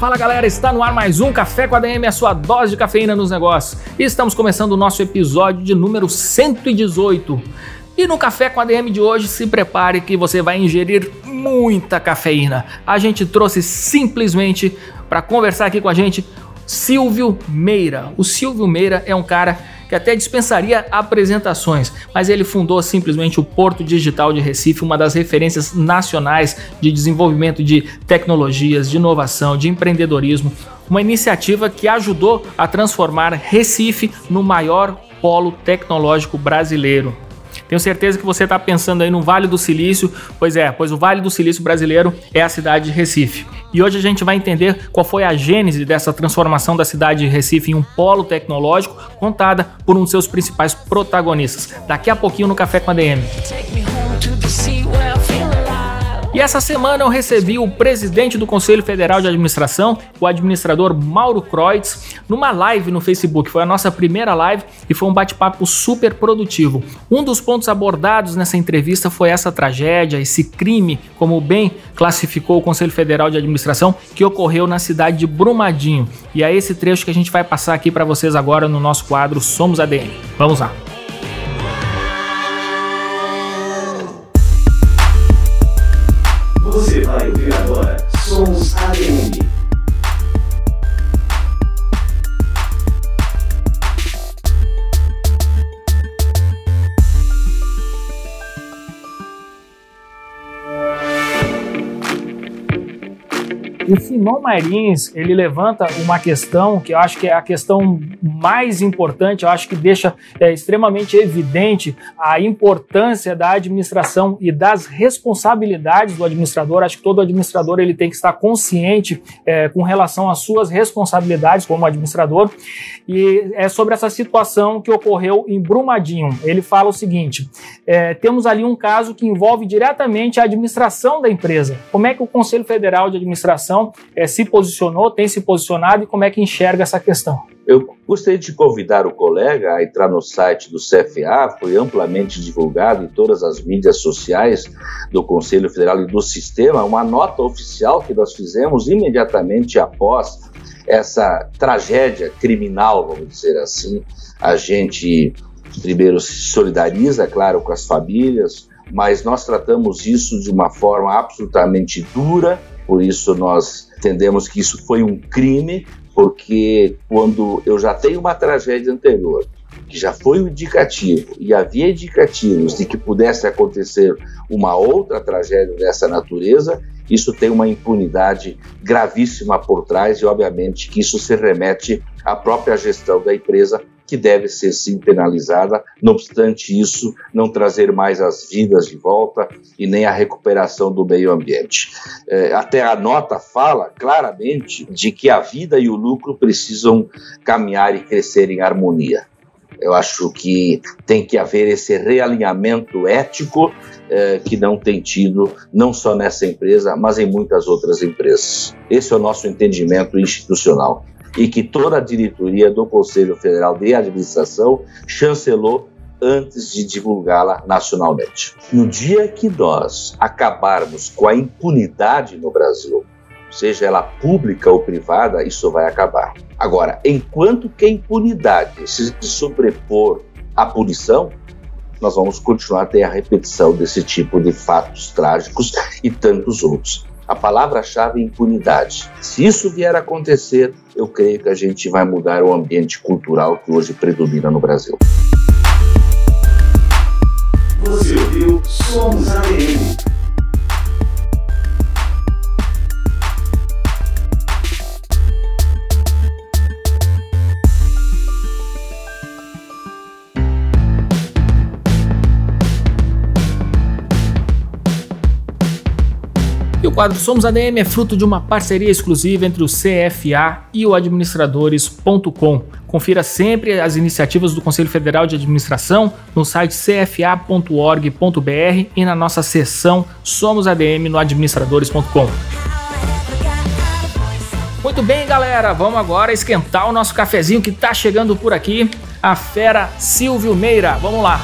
Fala galera, está no ar mais um Café com a DM, a sua dose de cafeína nos negócios. E estamos começando o nosso episódio de número 118. E no Café com a DM de hoje, se prepare que você vai ingerir muita cafeína. A gente trouxe simplesmente para conversar aqui com a gente Silvio Meira. O Silvio Meira é um cara que até dispensaria apresentações, mas ele fundou simplesmente o Porto Digital de Recife, uma das referências nacionais de desenvolvimento de tecnologias, de inovação, de empreendedorismo, uma iniciativa que ajudou a transformar Recife no maior polo tecnológico brasileiro. Tenho certeza que você está pensando aí no Vale do Silício. Pois é, pois o Vale do Silício brasileiro é a cidade de Recife. E hoje a gente vai entender qual foi a gênese dessa transformação da cidade de Recife em um polo tecnológico, contada por um de seus principais protagonistas. Daqui a pouquinho no Café com a DM. E essa semana eu recebi o presidente do Conselho Federal de Administração, o administrador Mauro Kreutz, numa live no Facebook. Foi a nossa primeira live e foi um bate-papo super produtivo. Um dos pontos abordados nessa entrevista foi essa tragédia, esse crime, como bem classificou o Conselho Federal de Administração, que ocorreu na cidade de Brumadinho. E é esse trecho que a gente vai passar aqui para vocês agora no nosso quadro Somos ADM. Vamos lá. Você vai ouvir agora Sons ADM. O Simão Marins, ele levanta uma questão que eu acho que é a questão mais importante, eu acho que deixa é, extremamente evidente a importância da administração e das responsabilidades do administrador. Acho que todo administrador ele tem que estar consciente é, com relação às suas responsabilidades como administrador. E é sobre essa situação que ocorreu em Brumadinho. Ele fala o seguinte: é, temos ali um caso que envolve diretamente a administração da empresa. Como é que o Conselho Federal de Administração é, se posicionou, tem se posicionado e como é que enxerga essa questão? Eu gostaria de convidar o colega a entrar no site do CFA, foi amplamente divulgado em todas as mídias sociais do Conselho Federal e do Sistema, uma nota oficial que nós fizemos imediatamente após essa tragédia criminal, vamos dizer assim. A gente primeiro se solidariza, claro, com as famílias, mas nós tratamos isso de uma forma absolutamente dura por isso nós entendemos que isso foi um crime, porque quando eu já tenho uma tragédia anterior, que já foi um indicativo, e havia indicativos de que pudesse acontecer uma outra tragédia dessa natureza, isso tem uma impunidade gravíssima por trás e, obviamente, que isso se remete à própria gestão da empresa que deve ser sim penalizada, não obstante isso, não trazer mais as vidas de volta e nem a recuperação do meio ambiente. É, até a nota fala claramente de que a vida e o lucro precisam caminhar e crescer em harmonia. Eu acho que tem que haver esse realinhamento ético é, que não tem tido, não só nessa empresa, mas em muitas outras empresas. Esse é o nosso entendimento institucional e que toda a diretoria do Conselho Federal de Administração chancelou antes de divulgá-la nacionalmente. No dia que nós acabarmos com a impunidade no Brasil, seja ela pública ou privada, isso vai acabar. Agora, enquanto que a impunidade se sobrepor à punição, nós vamos continuar a ter a repetição desse tipo de fatos trágicos e tantos outros a palavra-chave é impunidade. Se isso vier a acontecer, eu creio que a gente vai mudar o ambiente cultural que hoje predomina no Brasil. Você ouviu Somos. O quadro Somos ADM é fruto de uma parceria exclusiva entre o CFA e o administradores.com. Confira sempre as iniciativas do Conselho Federal de Administração no site cfa.org.br e na nossa seção Somos ADM no administradores.com. Muito bem, galera, vamos agora esquentar o nosso cafezinho que está chegando por aqui. A fera Silvio Meira. Vamos lá.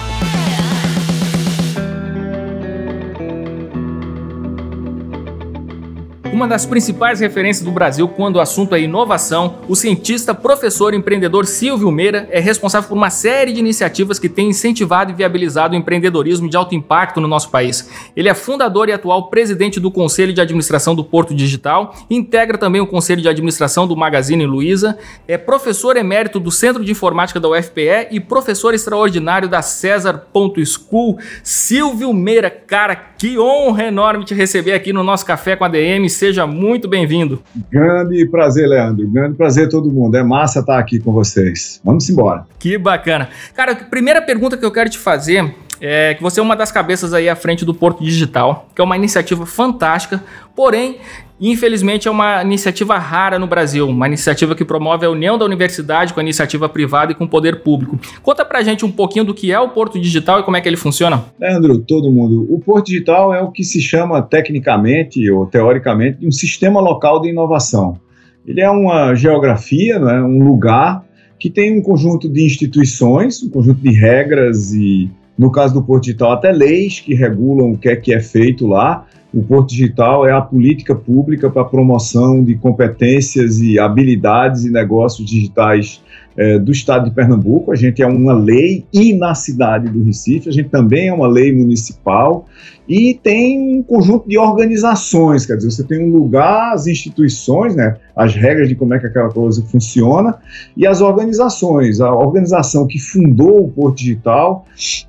Uma das principais referências do Brasil quando o assunto é inovação, o cientista, professor e empreendedor Silvio Meira é responsável por uma série de iniciativas que têm incentivado e viabilizado o empreendedorismo de alto impacto no nosso país. Ele é fundador e atual presidente do Conselho de Administração do Porto Digital, integra também o Conselho de Administração do Magazine Luiza, é professor emérito do Centro de Informática da UFPE e professor extraordinário da César.School. Silvio Meira, cara, que honra enorme te receber aqui no nosso Café com a DM seja muito bem-vindo. Grande prazer, Leandro. Grande prazer todo mundo. É massa estar aqui com vocês. Vamos embora. Que bacana. Cara, primeira pergunta que eu quero te fazer é que você é uma das cabeças aí à frente do Porto Digital, que é uma iniciativa fantástica, porém infelizmente é uma iniciativa rara no Brasil, uma iniciativa que promove a união da universidade com a iniciativa privada e com o poder público. Conta pra gente um pouquinho do que é o Porto Digital e como é que ele funciona. Leandro, todo mundo, o Porto Digital é o que se chama tecnicamente ou teoricamente de um sistema local de inovação. Ele é uma geografia, né, um lugar que tem um conjunto de instituições, um conjunto de regras e, no caso do Porto Digital, até leis que regulam o que é que é feito lá, o Porto Digital é a política pública para promoção de competências e habilidades e negócios digitais é, do estado de Pernambuco. A gente é uma lei e na cidade do Recife, a gente também é uma lei municipal e tem um conjunto de organizações, quer dizer, você tem um lugar, as instituições, né, as regras de como é que aquela coisa funciona e as organizações. A organização que fundou o Porto Digital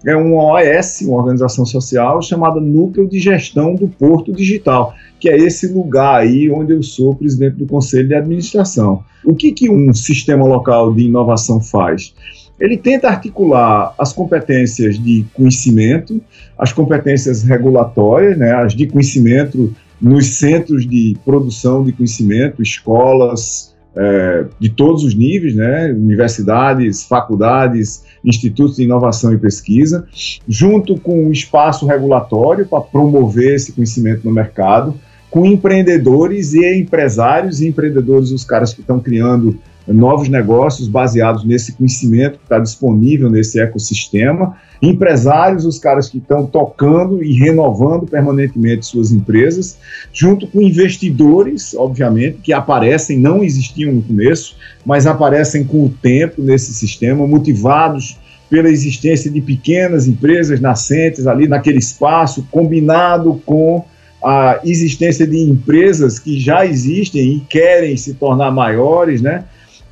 é uma OS, uma organização social chamada Núcleo de Gestão do Porto Digital, que é esse lugar aí onde eu sou presidente do Conselho de Administração. O que, que um sistema local de inovação faz? Ele tenta articular as competências de conhecimento, as competências regulatórias, né, as de conhecimento nos centros de produção de conhecimento, escolas é, de todos os níveis, né, universidades, faculdades, institutos de inovação e pesquisa, junto com o espaço regulatório para promover esse conhecimento no mercado, com empreendedores e empresários e empreendedores, os caras que estão criando novos negócios baseados nesse conhecimento que está disponível nesse ecossistema, empresários, os caras que estão tocando e renovando permanentemente suas empresas, junto com investidores, obviamente, que aparecem, não existiam no começo, mas aparecem com o tempo nesse sistema, motivados pela existência de pequenas empresas nascentes ali naquele espaço, combinado com a existência de empresas que já existem e querem se tornar maiores, né?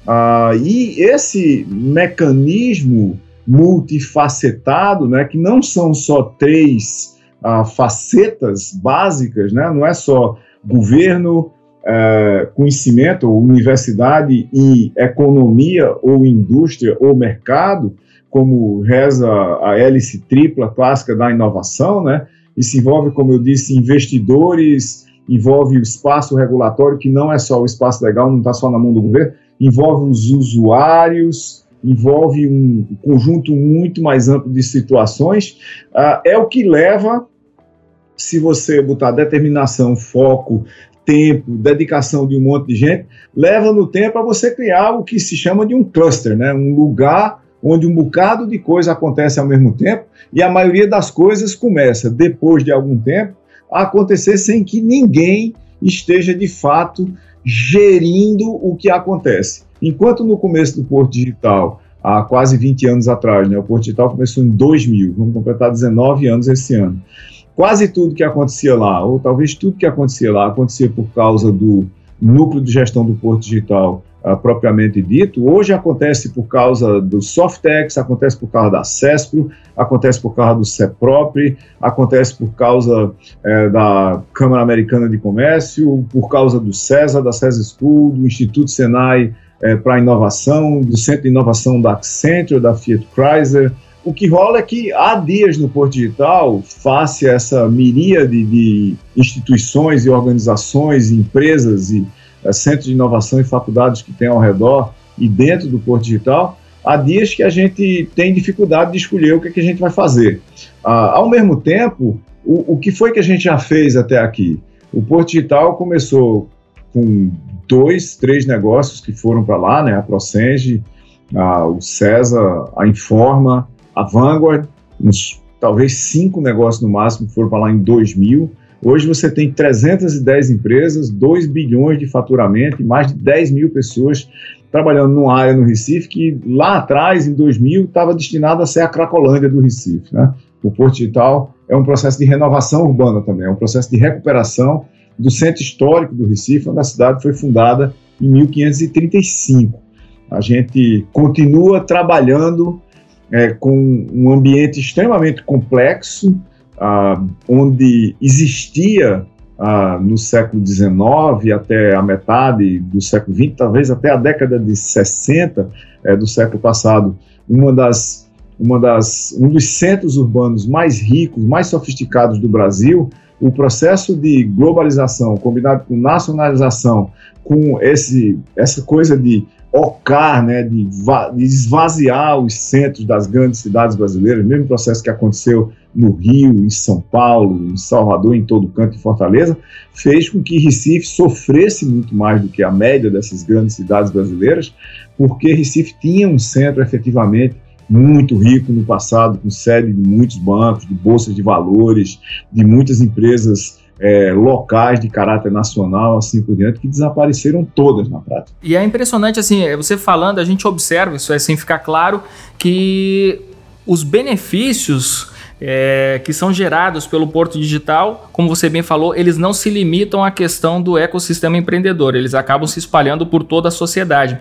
Ah, e esse mecanismo multifacetado, né, que não são só três ah, facetas básicas, né, não é só governo, eh, conhecimento, universidade e economia ou indústria ou mercado, como reza a hélice tripla clássica da inovação, né, isso envolve, como eu disse, investidores, envolve o espaço regulatório, que não é só o espaço legal, não está só na mão do governo, envolve os usuários, envolve um conjunto muito mais amplo de situações. Uh, é o que leva, se você botar determinação, foco, tempo, dedicação de um monte de gente, leva no tempo a você criar o que se chama de um cluster, né? um lugar onde um bocado de coisa acontece ao mesmo tempo e a maioria das coisas começa, depois de algum tempo, a acontecer sem que ninguém esteja de fato gerindo o que acontece. Enquanto no começo do Porto Digital, há quase 20 anos atrás, né, o Porto Digital começou em 2000, vamos completar 19 anos esse ano. Quase tudo que acontecia lá, ou talvez tudo que acontecia lá, acontecia por causa do núcleo de gestão do Porto Digital uh, propriamente dito, hoje acontece por causa do Softex, acontece por causa da CESPRO, acontece por causa do CEPROP, acontece por causa uh, da Câmara Americana de Comércio, por causa do CESA, da CESA School, do Instituto Senai uh, para Inovação, do Centro de Inovação da Accenture, da Fiat Chrysler, o que rola é que há dias no Porto Digital, face a essa miríade de instituições e organizações, empresas e centros de inovação e faculdades que tem ao redor e dentro do Porto Digital, há dias que a gente tem dificuldade de escolher o que, é que a gente vai fazer. Uh, ao mesmo tempo, o, o que foi que a gente já fez até aqui? O Porto Digital começou com dois, três negócios que foram para lá, né? A Procenge, a, o César, a Informa, a Vanguard, uns talvez cinco negócios no máximo foram para lá em 2000. Hoje você tem 310 empresas, 2 bilhões de faturamento e mais de 10 mil pessoas trabalhando numa área no Recife que lá atrás, em 2000, estava destinada a ser a Cracolândia do Recife. Né? O Porto Digital é um processo de renovação urbana também, é um processo de recuperação do centro histórico do Recife, onde a cidade foi fundada em 1535. A gente continua trabalhando é, com um ambiente extremamente complexo, ah, onde existia ah, no século XIX até a metade do século XX, talvez até a década de 60 é, do século passado, uma das, uma das, um dos centros urbanos mais ricos, mais sofisticados do Brasil, o processo de globalização combinado com nacionalização, com esse, essa coisa de ocar, né, de, de esvaziar os centros das grandes cidades brasileiras, mesmo processo que aconteceu no Rio, em São Paulo, em Salvador, em todo canto, em Fortaleza, fez com que Recife sofresse muito mais do que a média dessas grandes cidades brasileiras, porque Recife tinha um centro efetivamente muito rico no passado, com sede de muitos bancos, de bolsas de valores, de muitas empresas é, locais de caráter nacional, assim por diante, que desapareceram todas na prática. E é impressionante, assim, você falando, a gente observa, isso é sem ficar claro, que os benefícios é, que são gerados pelo Porto Digital, como você bem falou, eles não se limitam à questão do ecossistema empreendedor, eles acabam se espalhando por toda a sociedade.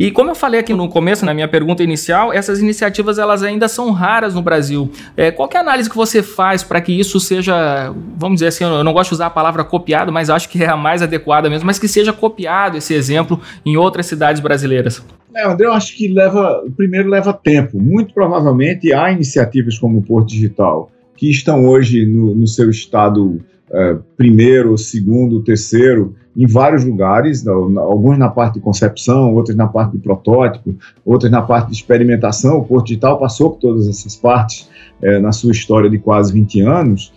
E como eu falei aqui no começo, na minha pergunta inicial, essas iniciativas elas ainda são raras no Brasil. É, qual é a análise que você faz para que isso seja, vamos dizer assim, eu não gosto de usar a palavra copiado, mas acho que é a mais adequada mesmo, mas que seja copiado esse exemplo em outras cidades brasileiras? É, André, eu acho que leva, primeiro leva tempo. Muito provavelmente há iniciativas como o Porto Digital que estão hoje no, no seu estado é, primeiro, segundo, terceiro, em vários lugares, alguns na parte de concepção, outros na parte de protótipo, outros na parte de experimentação. O Porto Digital passou por todas essas partes é, na sua história de quase 20 anos.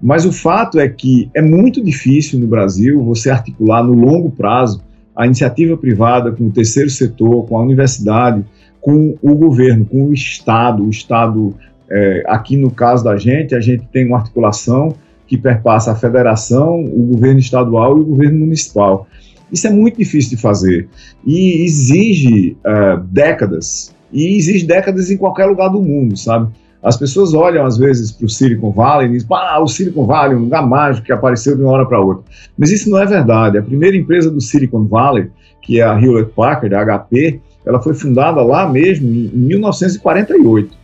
Mas o fato é que é muito difícil no Brasil você articular no longo prazo a iniciativa privada com o terceiro setor, com a universidade, com o governo, com o Estado. O Estado, é, aqui no caso da gente, a gente tem uma articulação que perpassa a federação, o governo estadual e o governo municipal. Isso é muito difícil de fazer e exige uh, décadas, e exige décadas em qualquer lugar do mundo, sabe? As pessoas olham às vezes para o Silicon Valley e dizem, ah, o Silicon Valley, um lugar mágico que apareceu de uma hora para outra. Mas isso não é verdade. A primeira empresa do Silicon Valley, que é a Hewlett Packard, a HP, ela foi fundada lá mesmo em 1948.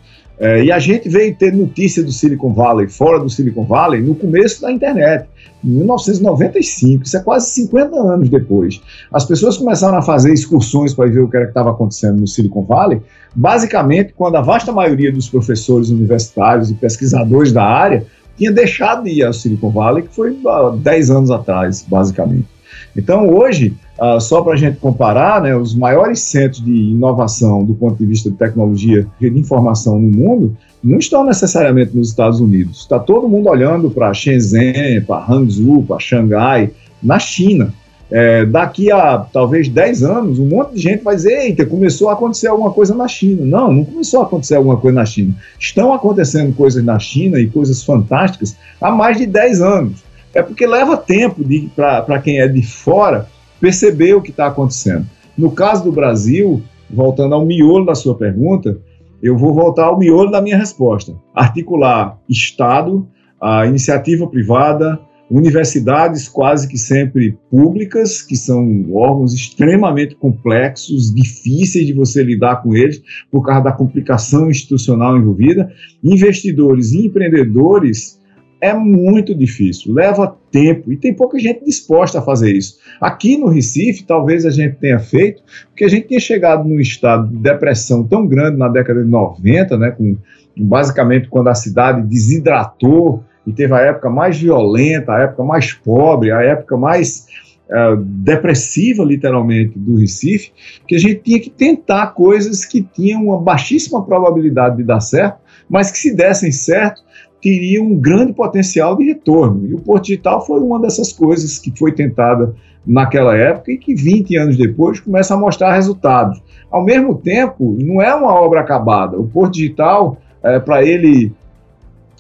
É, e a gente veio ter notícia do Silicon Valley, fora do Silicon Valley, no começo da internet, em 1995, isso é quase 50 anos depois. As pessoas começaram a fazer excursões para ver o que estava acontecendo no Silicon Valley, basicamente quando a vasta maioria dos professores universitários e pesquisadores da área tinha deixado de ir ao Silicon Valley, que foi há 10 anos atrás, basicamente. Então, hoje, uh, só para a gente comparar, né, os maiores centros de inovação do ponto de vista de tecnologia de informação no mundo não estão necessariamente nos Estados Unidos. Está todo mundo olhando para Shenzhen, para Hangzhou, para Xangai, na China. É, daqui a talvez 10 anos, um monte de gente vai dizer: eita, começou a acontecer alguma coisa na China. Não, não começou a acontecer alguma coisa na China. Estão acontecendo coisas na China e coisas fantásticas há mais de 10 anos. É porque leva tempo para quem é de fora perceber o que está acontecendo. No caso do Brasil, voltando ao miolo da sua pergunta, eu vou voltar ao miolo da minha resposta. Articular Estado, a iniciativa privada, universidades quase que sempre públicas, que são órgãos extremamente complexos, difíceis de você lidar com eles por causa da complicação institucional envolvida, investidores e empreendedores é muito difícil, leva tempo e tem pouca gente disposta a fazer isso. Aqui no Recife, talvez a gente tenha feito, porque a gente tinha chegado num estado de depressão tão grande na década de 90, né, com basicamente quando a cidade desidratou e teve a época mais violenta, a época mais pobre, a época mais uh, depressiva, literalmente, do Recife, que a gente tinha que tentar coisas que tinham uma baixíssima probabilidade de dar certo, mas que se dessem certo, teriam um grande potencial de retorno. E o Porto Digital foi uma dessas coisas que foi tentada naquela época e que 20 anos depois começa a mostrar resultados. Ao mesmo tempo, não é uma obra acabada. O Porto Digital, é, para ele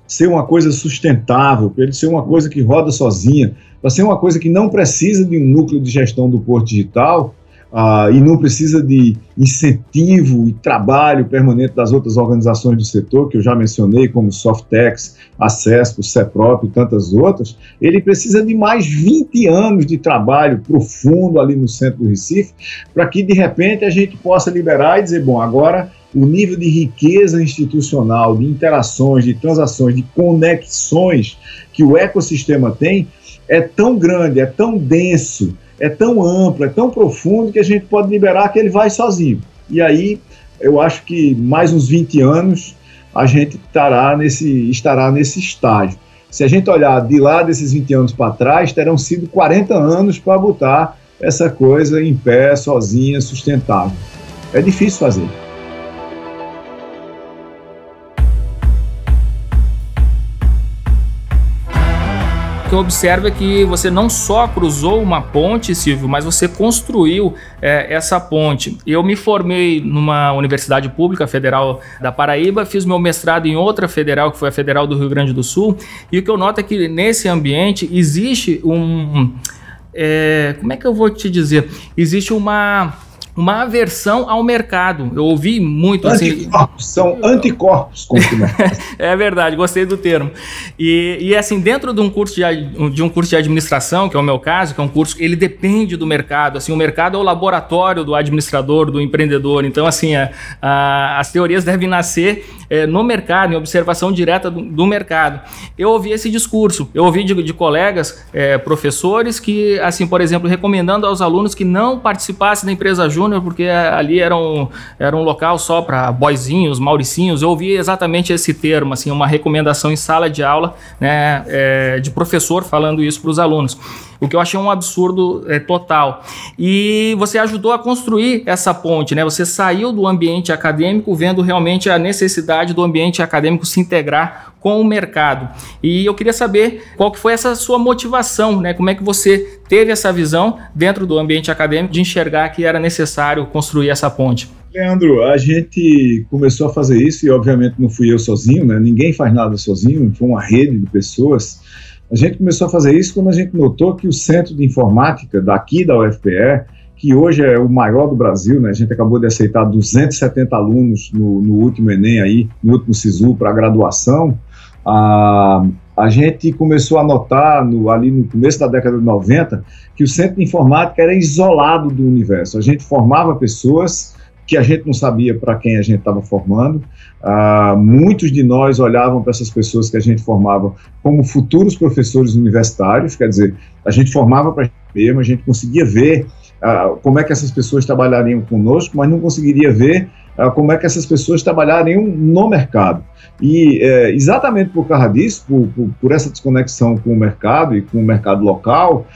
ser uma coisa sustentável, para ele ser uma coisa que roda sozinha, para ser uma coisa que não precisa de um núcleo de gestão do Porto Digital, uh, e não precisa de incentivo e trabalho permanente das outras organizações do setor, que eu já mencionei, como Softex, Acesso, CEPROP e tantas outras, ele precisa de mais 20 anos de trabalho profundo ali no centro do Recife, para que de repente a gente possa liberar e dizer, bom, agora o nível de riqueza institucional, de interações, de transações, de conexões que o ecossistema tem é tão grande, é tão denso, é tão amplo, é tão profundo que a gente pode liberar que ele vai sozinho. E aí eu acho que mais uns 20 anos a gente estará nesse, estará nesse estágio. Se a gente olhar de lá desses 20 anos para trás, terão sido 40 anos para botar essa coisa em pé, sozinha, sustentável. É difícil fazer. Que eu observo é que você não só cruzou uma ponte, Silvio, mas você construiu é, essa ponte. Eu me formei numa universidade pública federal da Paraíba, fiz meu mestrado em outra federal, que foi a Federal do Rio Grande do Sul, e o que eu noto é que nesse ambiente existe um. É, como é que eu vou te dizer? Existe uma uma aversão ao mercado. Eu ouvi muito assim. São anticorpos É verdade, gostei do termo. E, e assim, dentro de um curso de, de um curso de administração, que é o meu caso, que é um curso ele depende do mercado. Assim, o mercado é o laboratório do administrador, do empreendedor. Então, assim, a, a, as teorias devem nascer é, no mercado, em observação direta do, do, mercado. Eu ouvi esse discurso. Eu ouvi de, de colegas, é, professores, que, assim, por exemplo, recomendando aos alunos que não participassem da empresa junto Júnior, porque ali era um, era um local só para boizinhos, mauricinhos. Eu ouvi exatamente esse termo, assim, uma recomendação em sala de aula, né, é, de professor falando isso para os alunos o que eu achei um absurdo é, total. E você ajudou a construir essa ponte, né? Você saiu do ambiente acadêmico vendo realmente a necessidade do ambiente acadêmico se integrar com o mercado. E eu queria saber qual que foi essa sua motivação, né? Como é que você teve essa visão dentro do ambiente acadêmico de enxergar que era necessário construir essa ponte? Leandro, a gente começou a fazer isso e obviamente não fui eu sozinho, né? Ninguém faz nada sozinho, foi uma rede de pessoas a gente começou a fazer isso quando a gente notou que o centro de informática daqui da UFPE, que hoje é o maior do Brasil, né? A gente acabou de aceitar 270 alunos no, no último Enem aí, no último SISU para graduação. A, a gente começou a notar no, ali no começo da década de 90 que o centro de informática era isolado do universo. A gente formava pessoas que a gente não sabia para quem a gente estava formando. Uh, muitos de nós olhavam para essas pessoas que a gente formava como futuros professores universitários, quer dizer, a gente formava para mesmo, a gente conseguia ver uh, como é que essas pessoas trabalhariam conosco, mas não conseguiria ver como é que essas pessoas trabalhariam no mercado. E é, exatamente por causa disso, por, por, por, essa desconexão com o mercado e com o mercado local,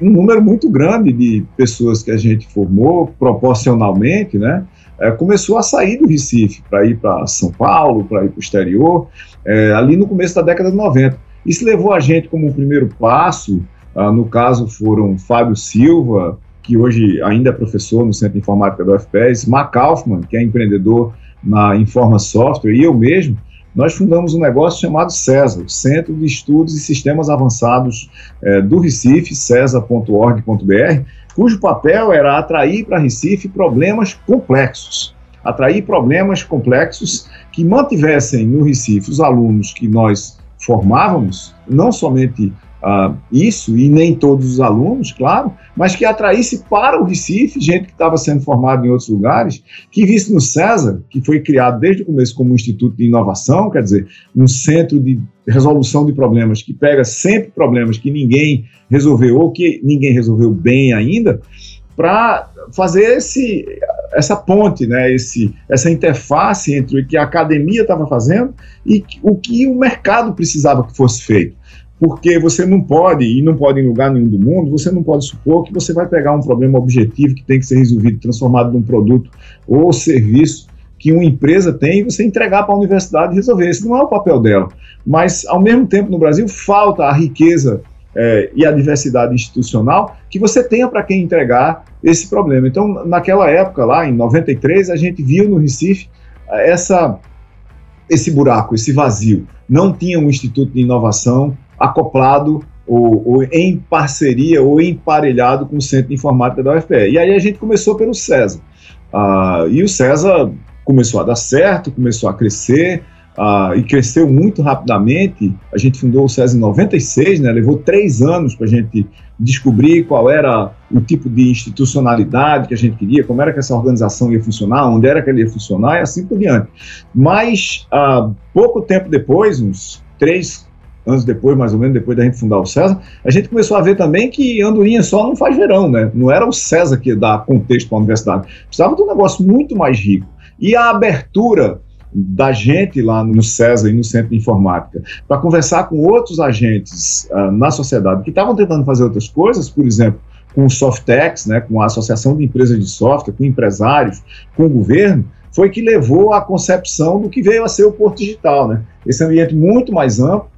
um número muito grande de pessoas que a gente formou proporcionalmente, né, é, começou a sair do Recife para ir para São Paulo, para ir para o exterior, é, ali no começo da década de 90. Isso levou a gente como um primeiro passo, ah, no caso foram Fábio Silva, que hoje ainda é professor no Centro de Informática da UFPES, Mark Kaufman, que é empreendedor na Informa Software, e eu mesmo, nós fundamos um negócio chamado CESA, Centro de Estudos e Sistemas Avançados é, do Recife, cesa.org.br, cujo papel era atrair para Recife problemas complexos. Atrair problemas complexos que mantivessem no Recife os alunos que nós formávamos, não somente uh, isso, e nem todos os alunos, claro, mas que atraísse para o Recife gente que estava sendo formada em outros lugares, que visse no César, que foi criado desde o começo como um instituto de inovação, quer dizer, um centro de resolução de problemas que pega sempre problemas que ninguém resolveu ou que ninguém resolveu bem ainda, para fazer esse, essa ponte, né, esse, essa interface entre o que a academia estava fazendo e o que o mercado precisava que fosse feito porque você não pode, e não pode em lugar nenhum do mundo, você não pode supor que você vai pegar um problema objetivo que tem que ser resolvido, transformado num produto ou serviço que uma empresa tem e você entregar para a universidade resolver. Esse não é o papel dela. Mas, ao mesmo tempo, no Brasil, falta a riqueza é, e a diversidade institucional que você tenha para quem entregar esse problema. Então, naquela época, lá em 93, a gente viu no Recife essa, esse buraco, esse vazio. Não tinha um instituto de inovação, acoplado ou, ou, em parceria ou emparelhado com o Centro de Informática da UFPE. E aí a gente começou pelo César. Uh, e o César começou a dar certo, começou a crescer, uh, e cresceu muito rapidamente. A gente fundou o César em 96, né, levou três anos para a gente descobrir qual era o tipo de institucionalidade que a gente queria, como era que essa organização ia funcionar, onde era que ela ia funcionar e assim por diante. Mas, uh, pouco tempo depois, uns três, anos depois, mais ou menos, depois da gente fundar o César, a gente começou a ver também que Andorinha só não faz verão, né? Não era o César que dá contexto para a universidade. Precisava de um negócio muito mais rico. E a abertura da gente lá no César e no Centro de Informática para conversar com outros agentes uh, na sociedade que estavam tentando fazer outras coisas, por exemplo, com o Softex, né, com a Associação de Empresas de Software, com empresários, com o governo, foi que levou à concepção do que veio a ser o Porto Digital, né? Esse ambiente muito mais amplo,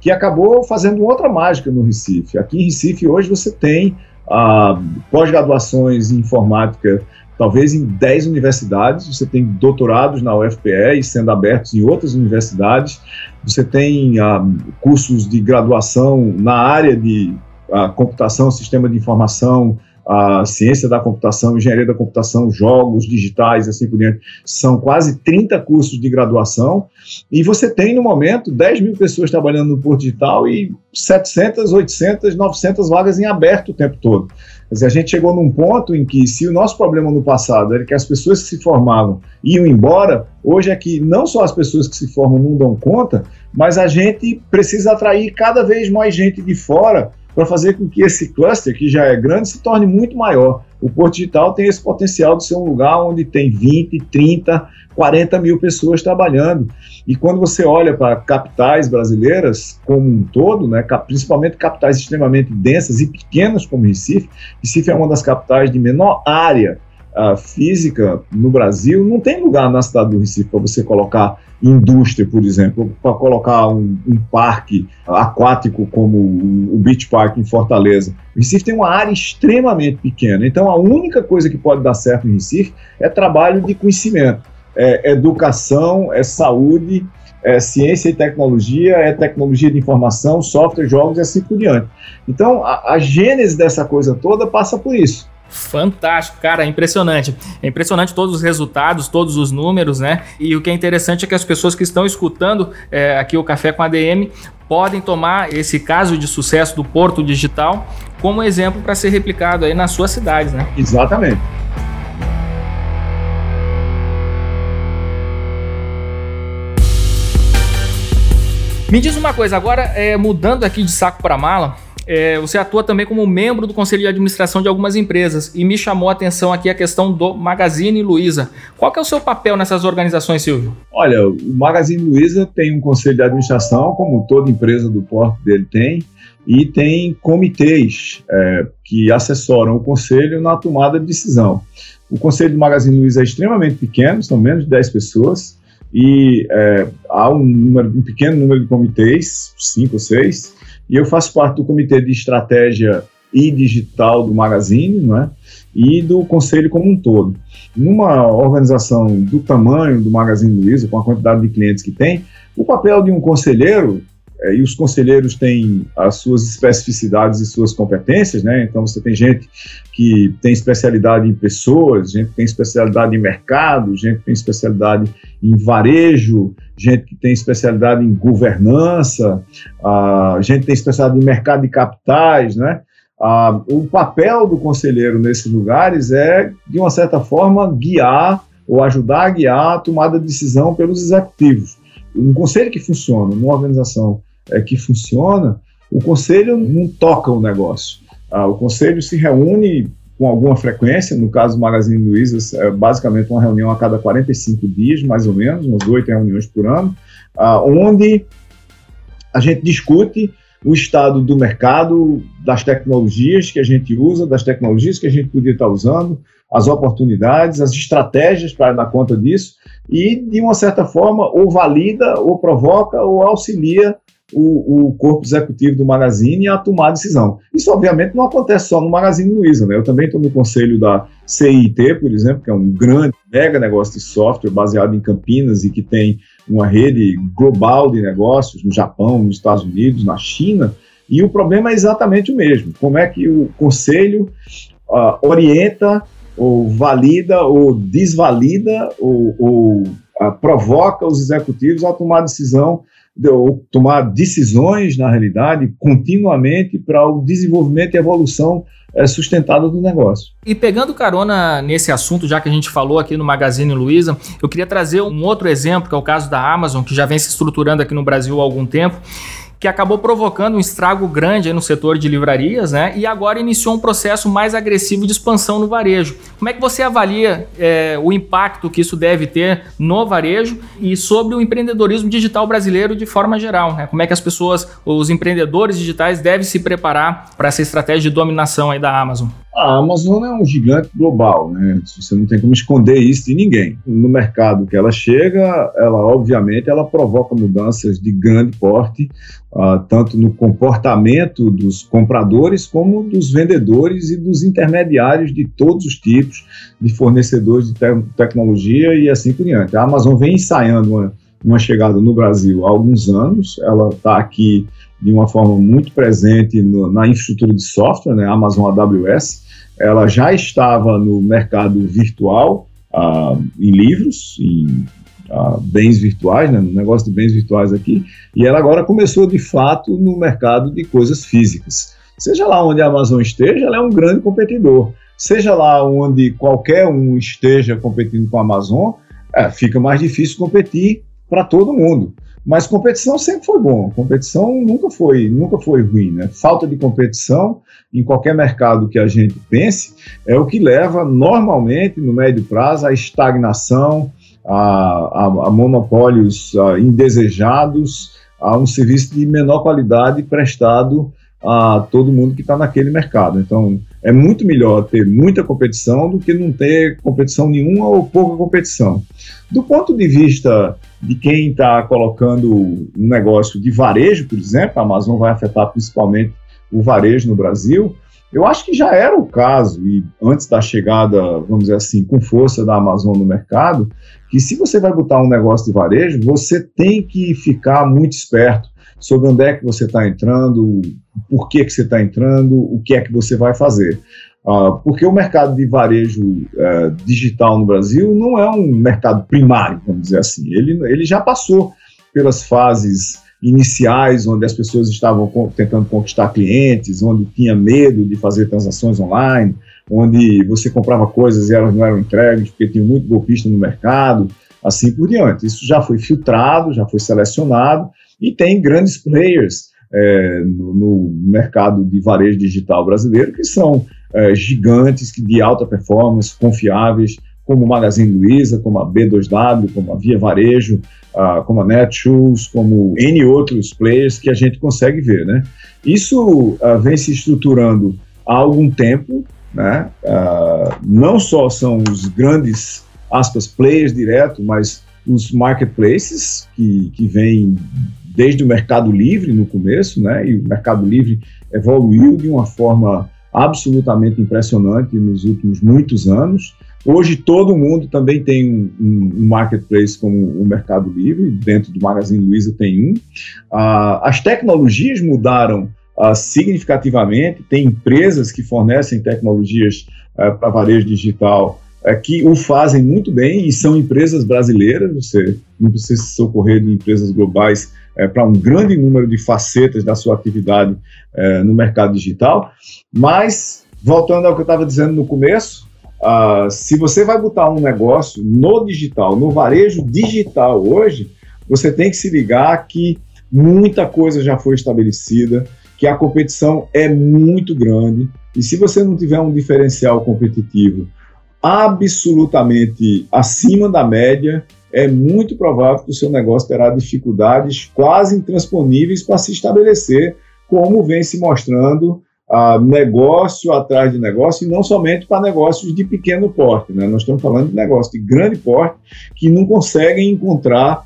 que acabou fazendo outra mágica no Recife. Aqui em Recife, hoje, você tem ah, pós-graduações em informática, talvez em 10 universidades, você tem doutorados na UFPE e sendo abertos em outras universidades, você tem ah, cursos de graduação na área de ah, computação, sistema de informação, a ciência da computação, engenharia da computação, jogos digitais, assim por diante, são quase 30 cursos de graduação, e você tem, no momento, 10 mil pessoas trabalhando no Porto Digital e 700, 800, 900 vagas em aberto o tempo todo. Quer dizer, a gente chegou num ponto em que, se o nosso problema no passado era que as pessoas que se formavam iam embora, hoje é que não só as pessoas que se formam não dão conta, mas a gente precisa atrair cada vez mais gente de fora para fazer com que esse cluster, que já é grande, se torne muito maior. O Porto Digital tem esse potencial de ser um lugar onde tem 20, 30, 40 mil pessoas trabalhando. E quando você olha para capitais brasileiras como um todo, né, principalmente capitais extremamente densas e pequenas como Recife, Recife é uma das capitais de menor área uh, física no Brasil, não tem lugar na cidade do Recife para você colocar indústria, por exemplo, para colocar um, um, parque aquático como o Beach Park em Fortaleza. O Recife tem uma área extremamente pequena, então a única coisa que pode dar certo em Recife é trabalho de conhecimento, é educação, é saúde, é ciência e tecnologia, é tecnologia de informação, software, jogos e assim por diante. Então a, a gênese dessa coisa toda passa por isso. Fantástico, cara, é impressionante. É impressionante todos os resultados, todos os números, né? E o que é interessante é que as pessoas que estão escutando é, aqui o Café com ADM podem tomar esse caso de sucesso do Porto Digital como exemplo para ser replicado aí nas suas cidades, né? Exatamente. Me diz uma coisa, agora é, mudando aqui de saco para mala, é, você atua também como membro do conselho de administração de algumas empresas e me chamou a atenção aqui a questão do Magazine Luiza. Qual que é o seu papel nessas organizações, Silvio? Olha, o Magazine Luiza tem um conselho de administração, como toda empresa do porto dele tem, e tem comitês é, que assessoram o conselho na tomada de decisão. O conselho do Magazine Luiza é extremamente pequeno, são menos de 10 pessoas, e é, há um, número, um pequeno número de comitês, cinco ou seis, e eu faço parte do comitê de estratégia e digital do Magazine, não é? E do conselho como um todo. Numa organização do tamanho do Magazine Luiza, com a quantidade de clientes que tem, o papel de um conselheiro é, e os conselheiros têm as suas especificidades e suas competências, né? Então você tem gente que tem especialidade em pessoas, gente que tem especialidade em mercado, gente que tem especialidade em varejo, gente que tem especialidade em governança, a gente que tem especialidade em mercado de capitais, né? O papel do conselheiro nesses lugares é, de uma certa forma, guiar ou ajudar a guiar a tomada de decisão pelos executivos. Um conselho que funciona, numa organização é, que funciona, o conselho não toca o negócio. Ah, o conselho se reúne com alguma frequência, no caso do Magazine Luiza, é basicamente uma reunião a cada 45 dias, mais ou menos, umas oito reuniões por ano, ah, onde a gente discute o estado do mercado, das tecnologias que a gente usa, das tecnologias que a gente podia estar usando, as oportunidades, as estratégias para dar conta disso, e, de uma certa forma, ou valida, ou provoca, ou auxilia o, o, corpo executivo do Magazine a tomar a decisão. Isso, obviamente, não acontece só no Magazine Luiza. Né? Eu também estou no conselho da CIT, por exemplo, que é um grande, mega negócio de software baseado em Campinas e que tem uma rede global de negócios no Japão, nos Estados Unidos, na China. E o problema é exatamente o mesmo. Como é que o conselho uh, orienta ou valida ou desvalida ou, ou uh, provoca os executivos a tomar decisão ou tomar decisões, na realidade, continuamente para o desenvolvimento e evolução é, sustentada do negócio. E pegando carona nesse assunto, já que a gente falou aqui no Magazine Luiza, eu queria trazer um outro exemplo, que é o caso da Amazon, que já vem se estruturando aqui no Brasil há algum tempo que acabou provocando um estrago grande no setor de livrarias, né? E agora iniciou um processo mais agressivo de expansão no varejo. Como é que você avalia é, o impacto que isso deve ter no varejo e sobre o empreendedorismo digital brasileiro de forma geral? Né? Como é que as pessoas, os empreendedores digitais, devem se preparar para essa estratégia de dominação aí da Amazon? A Amazon é um gigante global, né? Você não tem como esconder isso de ninguém. No mercado que ela chega, ela obviamente ela provoca mudanças de grande porte, uh, tanto no comportamento dos compradores como dos vendedores e dos intermediários de todos os tipos de fornecedores de te tecnologia e assim por diante. A Amazon vem ensaiando uma, uma chegada no Brasil há alguns anos. Ela está aqui de uma forma muito presente no, na infraestrutura de software, né? Amazon AWS ela já estava no mercado virtual, ah, em livros, em ah, bens virtuais, né, no negócio de bens virtuais aqui, e ela agora começou de fato no mercado de coisas físicas. Seja lá onde a Amazon esteja, ela é um grande competidor. Seja lá onde qualquer um esteja competindo com a Amazon, é, fica mais difícil competir para todo mundo. Mas competição sempre foi bom. Competição nunca foi, nunca foi ruim, né? Falta de competição em qualquer mercado que a gente pense é o que leva normalmente no médio prazo à estagnação, a, a, a monopólios a, indesejados, a um serviço de menor qualidade prestado a todo mundo que está naquele mercado. Então, é muito melhor ter muita competição do que não ter competição nenhuma ou pouca competição. Do ponto de vista de quem está colocando um negócio de varejo, por exemplo, a Amazon vai afetar principalmente o varejo no Brasil. Eu acho que já era o caso, e antes da chegada, vamos dizer assim, com força da Amazon no mercado, que se você vai botar um negócio de varejo, você tem que ficar muito esperto sobre onde é que você está entrando, por que, que você está entrando, o que é que você vai fazer. Uh, porque o mercado de varejo uh, digital no Brasil não é um mercado primário, vamos dizer assim. Ele, ele já passou pelas fases iniciais, onde as pessoas estavam tentando conquistar clientes, onde tinha medo de fazer transações online, onde você comprava coisas e elas não eram entregues porque tinha muito golpista no mercado, assim por diante. Isso já foi filtrado, já foi selecionado e tem grandes players é, no, no, mercado de varejo digital brasileiro que são é, gigantes de alta performance, confiáveis, como o Magazine Luiza, como a B2W, como a Via Varejo, como a Netshoes, como N outros players que a gente consegue ver, né? Isso uh, vem se estruturando há algum tempo, né? Uh, não só são os grandes, aspas, players direto, mas os marketplaces que, que vêm desde o Mercado Livre no começo, né? E o Mercado Livre evoluiu de uma forma absolutamente impressionante nos últimos muitos anos. Hoje todo mundo também tem um, um, marketplace como o Mercado Livre, dentro do Magazine Luiza tem um. Uh, as tecnologias mudaram uh, significativamente, tem empresas que fornecem tecnologias uh, para varejo digital uh, que o fazem muito bem e são empresas brasileiras, você não precisa se socorrer de empresas globais uh, para um grande número de facetas da sua atividade uh, no mercado digital, mas voltando ao que eu estava dizendo no começo, se você vai botar um negócio no digital, no varejo digital hoje, você tem que se ligar que muita coisa já foi estabelecida, que a competição é muito grande. E se você não tiver um diferencial competitivo absolutamente acima da média, é muito provável que o seu negócio terá dificuldades quase intransponíveis para se estabelecer, como vem se mostrando uh, negócio atrás de negócio, e não somente para negócios de pequeno porte. Né? Nós estamos falando de negócios de grande porte que não conseguem encontrar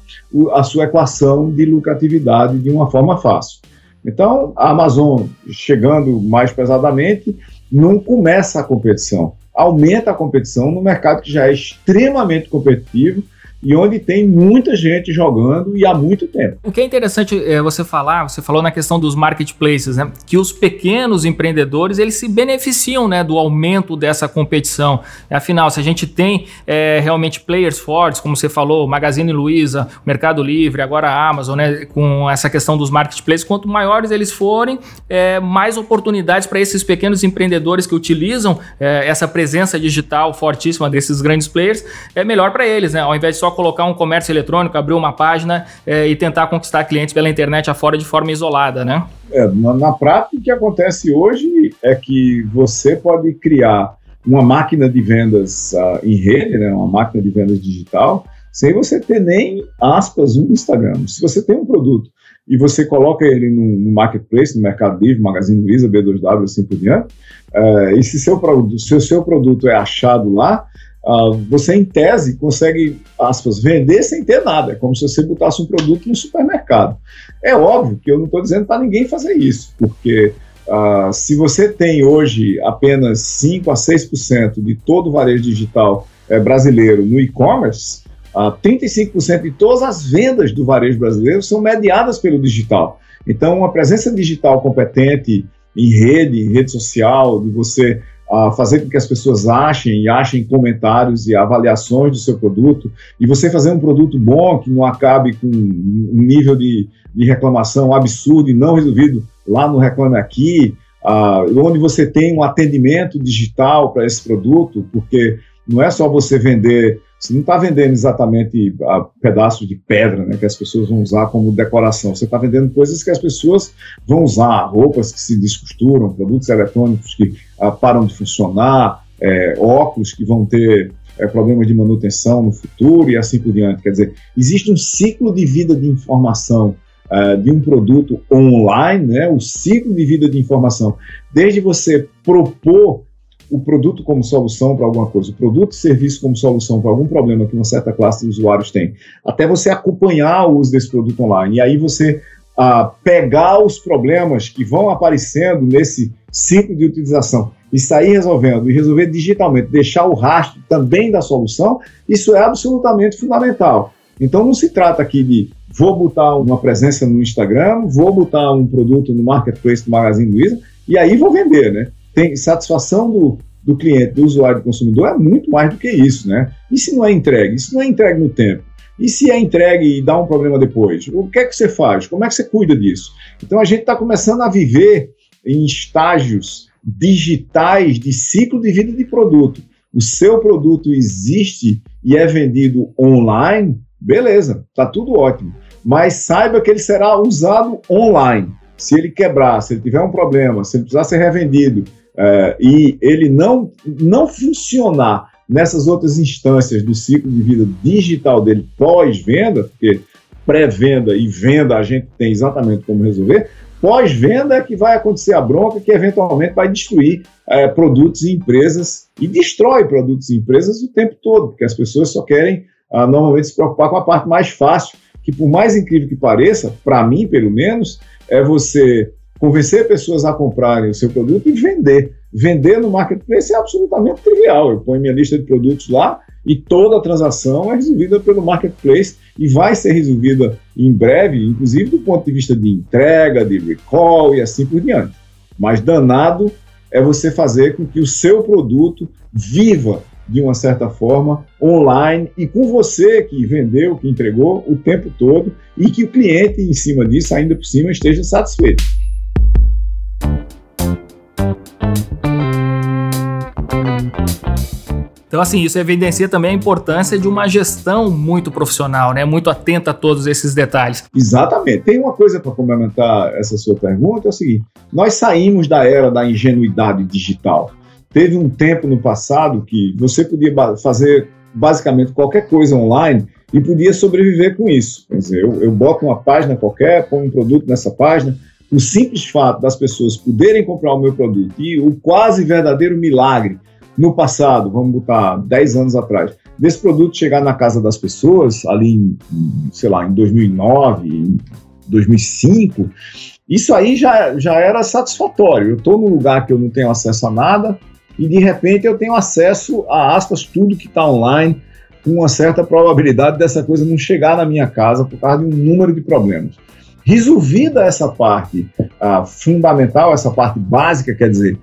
a sua equação de lucratividade de uma forma fácil. Então, a Amazon chegando mais pesadamente, não começa a competição, aumenta a competição no mercado que já é extremamente competitivo e onde tem muita gente jogando e há muito tempo. O que é interessante é você falar, você falou na questão dos marketplaces, né, que os pequenos empreendedores eles se beneficiam né, do aumento dessa competição. Afinal, se a gente tem é, realmente players fortes, como você falou, Magazine Luiza, Mercado Livre, agora a Amazon, né, com essa questão dos marketplaces, quanto maiores eles forem, é, mais oportunidades para esses pequenos empreendedores que utilizam é, essa presença digital fortíssima desses grandes players, é melhor para eles, né? Ao invés de só colocar um comércio eletrônico, abrir uma página é, e tentar conquistar clientes pela internet afora de forma isolada, né? É, na, na prática, o que acontece hoje é que você pode criar uma máquina de vendas uh, em rede, né, uma máquina de vendas digital, sem você ter nem, aspas, um Instagram. Se você tem um produto e você coloca ele no, no marketplace, no Mercado Livre, Magazine Luiza, B2W, assim por diante, uh, e se seu, se o seu produto é achado lá, Uh, você, em tese, consegue, aspas, vender sem ter nada. Como se você botasse um produto no supermercado. É óbvio que eu não estou dizendo para ninguém fazer isso, porque uh, se você tem hoje apenas 5 a 6% de todo o varejo digital é, brasileiro no e-commerce, uh, 35% de todas as vendas do varejo brasileiro são mediadas pelo digital. Então, uma presença digital competente em rede, em rede social, de você a fazer com que as pessoas achem e achem comentários e avaliações do seu produto, e você fazer um produto bom que não acabe com um nível de, de reclamação absurdo e não resolvido lá no Reclame Aqui, uh, onde você tem um atendimento digital para esse produto, porque não é só você vender você não está vendendo exatamente a pedaços de pedra né, que as pessoas vão usar como decoração. Você está vendendo coisas que as pessoas vão usar, roupas que se descosturam, produtos eletrônicos que ah, param de funcionar, é, óculos que vão ter é, problemas de manutenção no futuro e assim por diante. Quer dizer, existe um ciclo de vida de informação uh, de um produto online, né, o ciclo de vida de informação, desde você propor o produto como solução para alguma coisa, o produto e serviço como solução para algum problema que uma certa classe de usuários tem, até você acompanhar o uso desse produto online. E aí você ah, pegar os problemas que vão aparecendo nesse ciclo de utilização e sair resolvendo, e resolver digitalmente, deixar o rastro também da solução, isso é absolutamente fundamental. Então não se trata aqui de vou botar uma presença no Instagram, vou botar um produto no marketplace do Magazine Luiza e aí vou vender, né? tem satisfação do, do cliente, do usuário, do consumidor é muito mais do que isso, né? Se não é entregue? Se não é entregue no tempo? E se é entregue e dá um problema depois? O que é que você faz? Como é que você cuida disso? Então a gente está começando a viver em estágios digitais de ciclo de vida de produto. O seu produto existe e é vendido online, beleza, está tudo ótimo. Mas saiba que ele será usado online. Se ele quebrar, se ele tiver um problema, se ele precisar ser revendido, é, e ele não, não funcionar nessas outras instâncias do ciclo de vida digital dele pós-venda, porque pré-venda e venda a gente tem exatamente como resolver, pós-venda é que vai acontecer a bronca que eventualmente vai destruir é, produtos e empresas e destrói produtos e empresas o tempo todo, porque as pessoas só querem ah, normalmente se preocupar com a parte mais fácil, que por mais incrível que pareça, para mim pelo menos, é você convencer pessoas a comprarem o seu produto e vender. Vender no marketplace é absolutamente trivial. Eu ponho minha lista de produtos lá e toda a transação é resolvida pelo marketplace e vai ser resolvida em breve, inclusive do ponto de vista de entrega, de recall e assim por diante. Mas danado é você fazer com que o seu produto viva de uma certa forma online e com você que vendeu, que entregou o tempo todo e que o cliente em cima disso ainda por cima esteja satisfeito. Então, assim, isso evidencia também a importância de uma gestão muito profissional, né? Muito atenta a todos esses detalhes. Exatamente. Tem uma coisa para complementar essa sua pergunta, é o seguinte: nós saímos da era da ingenuidade digital. Teve um tempo no passado que você podia fazer basicamente qualquer coisa online e podia sobreviver com isso. Quer dizer, eu, eu boto uma página qualquer, ponho um produto nessa página, o simples fato das pessoas poderem comprar o meu produto e o quase verdadeiro milagre no passado, vamos botar 10 anos atrás, desse produto chegar na casa das pessoas, ali em, sei lá, em 2009, em 2005, isso aí já, já era satisfatório. Eu estou num lugar que eu não tenho acesso a nada e de repente eu tenho acesso a aspas tudo que está online com uma certa probabilidade dessa coisa não chegar na minha casa por causa de um número de problemas. Resolvida essa parte uh, fundamental, essa parte básica, quer dizer,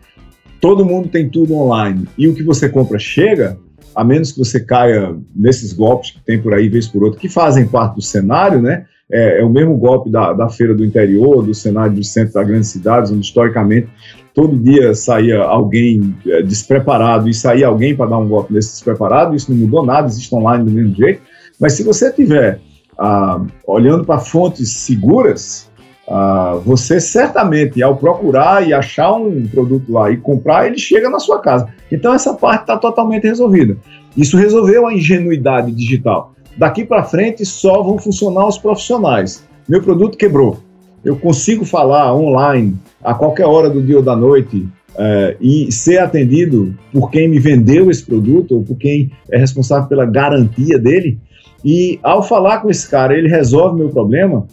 todo mundo tem tudo online e o que você compra chega, a menos que você caia nesses golpes que tem por aí, vez por outra, que fazem parte do cenário, né? É, é o mesmo golpe da, da feira do interior, do cenário do centro das grandes cidades, onde historicamente todo dia saía alguém é, despreparado e saía alguém para dar um golpe nesse despreparado, isso não mudou nada, existe online do mesmo jeito. Mas se você tiver ah, olhando para fontes seguras, Uh, você certamente, ao procurar e achar um produto lá e comprar, ele chega na sua casa. Então, essa parte está totalmente resolvida. Isso resolveu a ingenuidade digital. Daqui para frente, só vão funcionar os profissionais. Meu produto quebrou. Eu consigo falar online a qualquer hora do dia ou da noite uh, e ser atendido por quem me vendeu esse produto ou por quem é responsável pela garantia dele. E ao falar com esse cara, ele resolve meu problema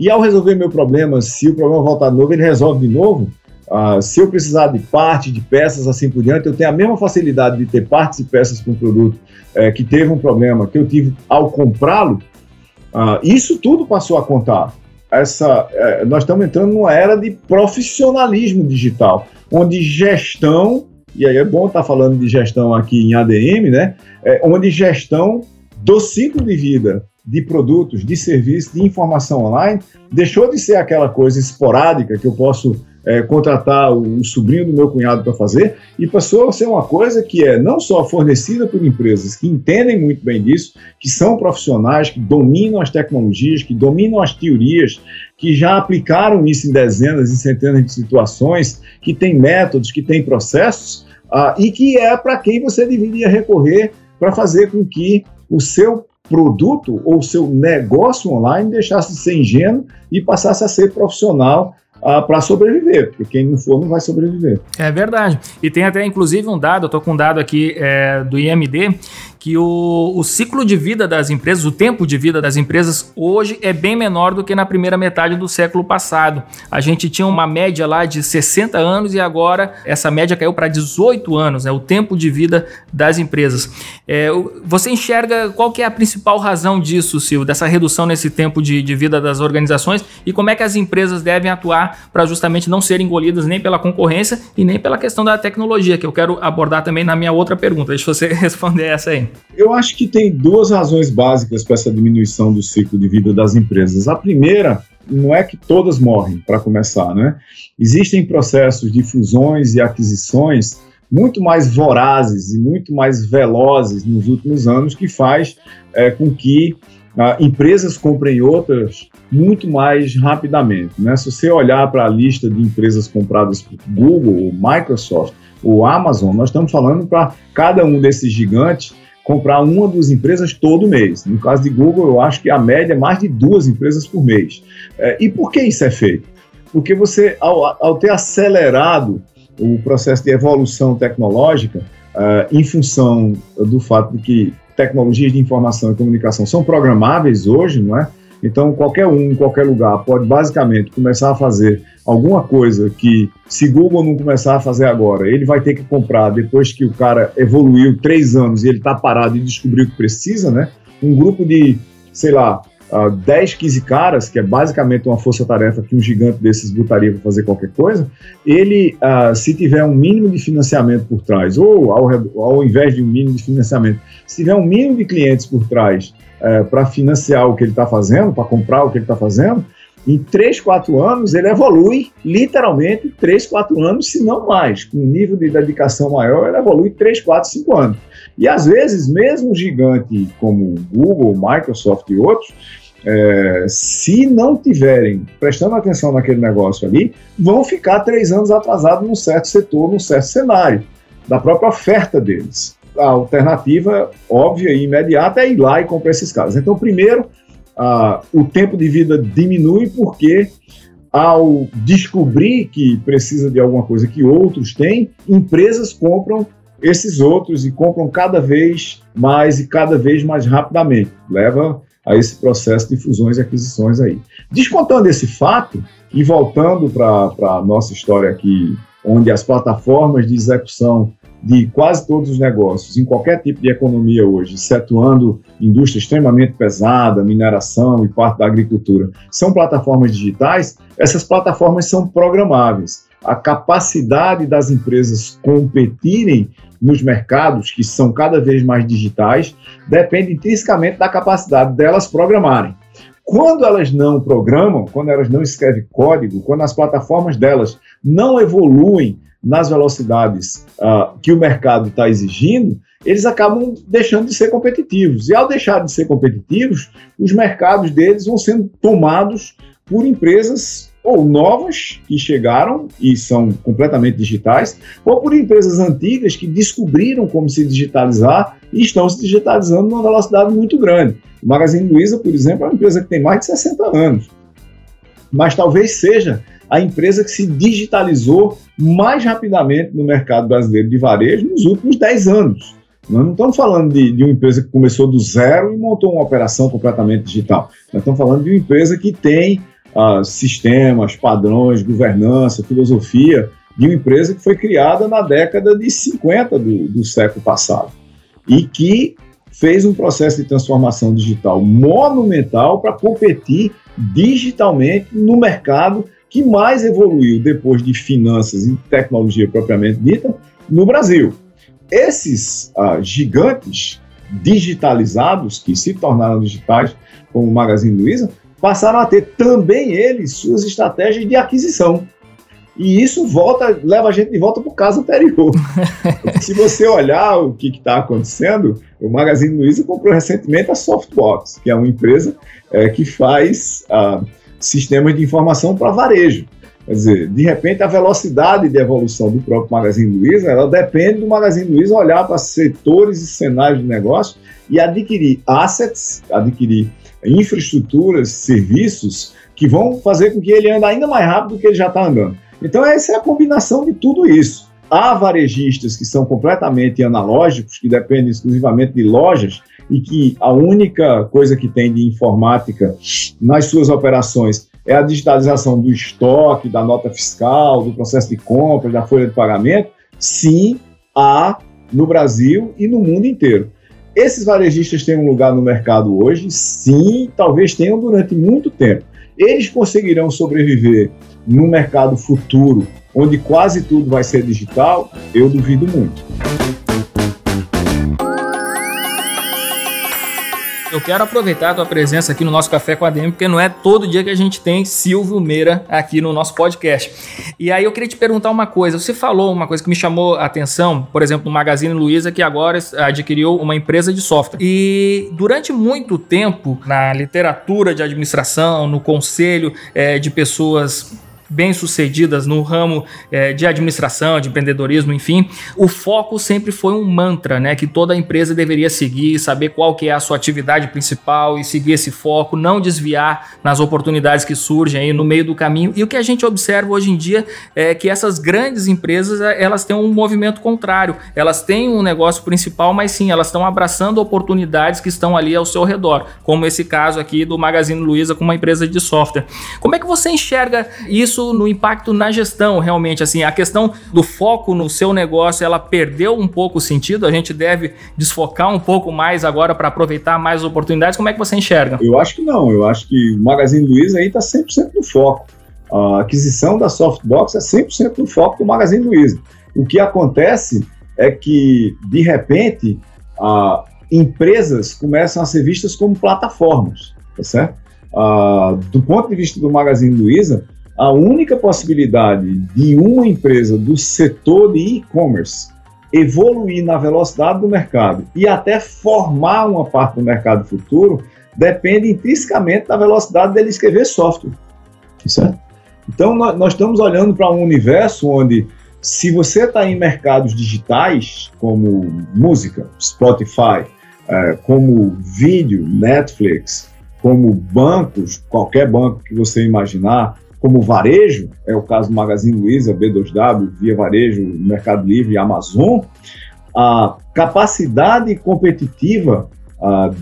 e ao resolver meu problema, se o problema voltar de novo, ele resolve de novo. Uh, se eu precisar de parte, de peças, assim por diante, eu tenho a mesma facilidade de ter partes e peças para um produto é, que teve um problema que eu tive ao comprá-lo. Uh, isso tudo passou a contar. Essa, é, nós estamos entrando numa era de profissionalismo digital, onde gestão, e aí é bom estar falando de gestão aqui em ADM, né? É, onde gestão do ciclo de vida de produtos, de serviços, de informação online, deixou de ser aquela coisa esporádica que eu posso é, contratar o, sobrinho do meu cunhado para fazer e passou a ser uma coisa que é não só fornecida por empresas que entendem muito bem disso, que são profissionais, que dominam as tecnologias, que dominam as teorias, que já aplicaram isso em dezenas e centenas de situações, que têm métodos, que têm processos, ah, e que é para quem você deveria recorrer para fazer com que o seu produto ou seu negócio online deixasse de ser ingênuo e passasse a ser profissional ah, para sobreviver, porque quem não for não vai sobreviver. É verdade. E tem até inclusive um dado, eu estou com um dado aqui é, do IMD, que o, o ciclo de vida das empresas, o tempo de vida das empresas hoje é bem menor do que na primeira metade do século passado. A gente tinha uma média lá de 60 anos e agora essa média caiu para 18 anos, né, o tempo de vida das empresas. É, você enxerga qual que é a principal razão disso, Silvio, dessa redução nesse tempo de, de vida das organizações e como é que as empresas devem atuar para justamente não serem engolidas nem pela concorrência e nem pela questão da tecnologia, que eu quero abordar também na minha outra pergunta. Deixa você responder essa aí. Eu acho que tem duas razões básicas para essa diminuição do ciclo de vida das empresas. A primeira não é que todas morrem, para começar, né? Existem processos de fusões e aquisições muito mais vorazes e muito mais velozes nos últimos anos que faz é, com que ah, empresas comprem outras muito mais rapidamente. Né? Se você olhar para a lista de empresas compradas por Google, ou Microsoft, ou Amazon, nós estamos falando para cada um desses gigantes comprar uma das empresas todo mês. No caso de Google, eu acho que a média é mais de duas empresas por mês. É, e por que isso é feito? Porque você, ao, ao ter acelerado o processo de evolução tecnológica, uh, em função do fato de que tecnologias de informação e comunicação são programáveis hoje, não é? Então, qualquer um, em qualquer lugar, pode basicamente começar a fazer alguma coisa que, se Google não começar a fazer agora, ele vai ter que comprar depois que o cara evoluiu três anos e ele está parado e descobriu que precisa, né? Um grupo de, sei lá, uh, 10, 15 caras, que é basicamente uma força-tarefa que um gigante desses botaria para fazer qualquer coisa, ele, uh, se tiver um mínimo de financiamento por trás, ou ao, ao invés de um mínimo de financiamento, se tiver um mínimo de clientes por trás eh, para financiar o que ele está fazendo, para comprar o que ele está fazendo, em 3, 4 anos ele evolui literalmente 3, 4 anos, se não mais. Com um nível de dedicação maior, ele evolui 3, 4, 5 anos. E às vezes, mesmo gigante como Google, Microsoft e outros, é, se não tiverem prestando atenção naquele negócio ali, vão ficar três anos atrasados num certo setor, num certo cenário, da própria oferta deles. A alternativa óbvia e imediata é ir lá e comprar esses caras. Então, primeiro, ah, o tempo de vida diminui porque ao descobrir que precisa de alguma coisa que outros têm, empresas compram esses outros e compram cada vez mais e cada vez mais rapidamente. Leva a esse processo de fusões e aquisições aí. Descontando esse fato e voltando para a nossa história aqui, onde as plataformas de execução de quase todos os negócios, em qualquer tipo de economia hoje, excetuando indústria extremamente pesada, mineração e parte da agricultura, são plataformas digitais, essas plataformas são programáveis. A capacidade das empresas competirem nos mercados, que são cada vez mais digitais, depende intrinsecamente da capacidade delas programarem. Quando elas não programam, quando elas não escrevem código, quando as plataformas delas não evoluem nas velocidades uh, que o mercado está exigindo, eles acabam deixando de ser competitivos. E ao deixar de ser competitivos, os mercados deles vão sendo tomados por empresas ou novas que chegaram e são completamente digitais, ou por empresas antigas que descobriram como se digitalizar e estão se digitalizando numa velocidade muito grande. O Magazine Luiza, por exemplo, é uma empresa que tem mais de 60 anos, mas talvez seja a empresa que se digitalizou mais rapidamente no mercado brasileiro de varejo nos últimos 10 anos. Nós não estamos falando de, de, uma empresa que começou do zero e montou uma operação completamente digital. Nós estamos falando de uma empresa que tem uh, sistemas, padrões, governança, filosofia de uma empresa que foi criada na década de 50 do, do século passado e que fez um processo de transformação digital monumental para competir digitalmente no mercado que mais evoluiu depois de finanças e tecnologia propriamente dita no Brasil. Esses uh, gigantes digitalizados, que se tornaram digitais, como o Magazine Luiza, passaram a ter também eles suas estratégias de aquisição. E isso volta, leva a gente de volta para o caso anterior. Se você olhar o que está acontecendo, o Magazine Luiza comprou recentemente a Softbox, que é uma empresa é, que faz ah, sistemas de informação para varejo. Quer dizer, de repente a velocidade de evolução do próprio Magazine Luiza, ela depende do Magazine Luiza olhar para setores e cenários de negócio e adquirir assets, adquirir infraestruturas, serviços que vão fazer com que ele ande ainda mais rápido do que ele já está andando. Então, essa é a combinação de tudo isso. Há varejistas que são completamente analógicos, que dependem exclusivamente de lojas e que a única coisa que tem de informática nas suas operações é a digitalização do estoque, da nota fiscal, do processo de compra, da folha de pagamento. Sim, há no Brasil e no mundo inteiro. Esses varejistas têm um lugar no mercado hoje? Sim, talvez tenham durante muito tempo. Eles conseguirão sobreviver no mercado futuro, onde quase tudo vai ser digital? Eu duvido muito. Eu quero aproveitar a tua presença aqui no nosso Café com a DM, porque não é todo dia que a gente tem Silvio Meira aqui no nosso podcast. E aí eu queria te perguntar uma coisa. Você falou uma coisa que me chamou a atenção, por exemplo, no Magazine Luiza, que agora adquiriu uma empresa de software. E durante muito tempo, na literatura de administração, no conselho é, de pessoas bem-sucedidas no ramo é, de administração, de empreendedorismo, enfim, o foco sempre foi um mantra, né? Que toda empresa deveria seguir, saber qual que é a sua atividade principal e seguir esse foco, não desviar nas oportunidades que surgem aí no meio do caminho. E o que a gente observa hoje em dia é que essas grandes empresas, elas têm um movimento contrário. Elas têm um negócio principal, mas sim, elas estão abraçando oportunidades que estão ali ao seu redor, como esse caso aqui do Magazine Luiza com uma empresa de software. Como é que você enxerga isso no impacto na gestão, realmente? Assim, a questão do foco no seu negócio, ela perdeu um pouco o sentido? A gente deve desfocar um pouco mais agora para aproveitar mais oportunidades? Como é que você enxerga? Eu acho que não. Eu acho que o Magazine Luiza aí está 100% no foco. A aquisição da Softbox é 100% no foco do Magazine Luiza. O que acontece é que, de repente, a, empresas começam a ser vistas como plataformas, tá certo? Ah, do ponto de vista do Magazine Luiza, a única possibilidade de uma empresa do setor de e-commerce evoluir na velocidade do mercado e até formar uma parte do mercado futuro depende intrinsecamente da velocidade dele escrever software, certo? Então, nós, nós estamos olhando para um universo onde, se você está em mercados digitais, como música, Spotify, é, como vídeo, Netflix, como bancos, qualquer banco que você imaginar, como varejo, é o caso do Magazine Luiza, B2W, Via Varejo, Mercado Livre e Amazon, a capacidade competitiva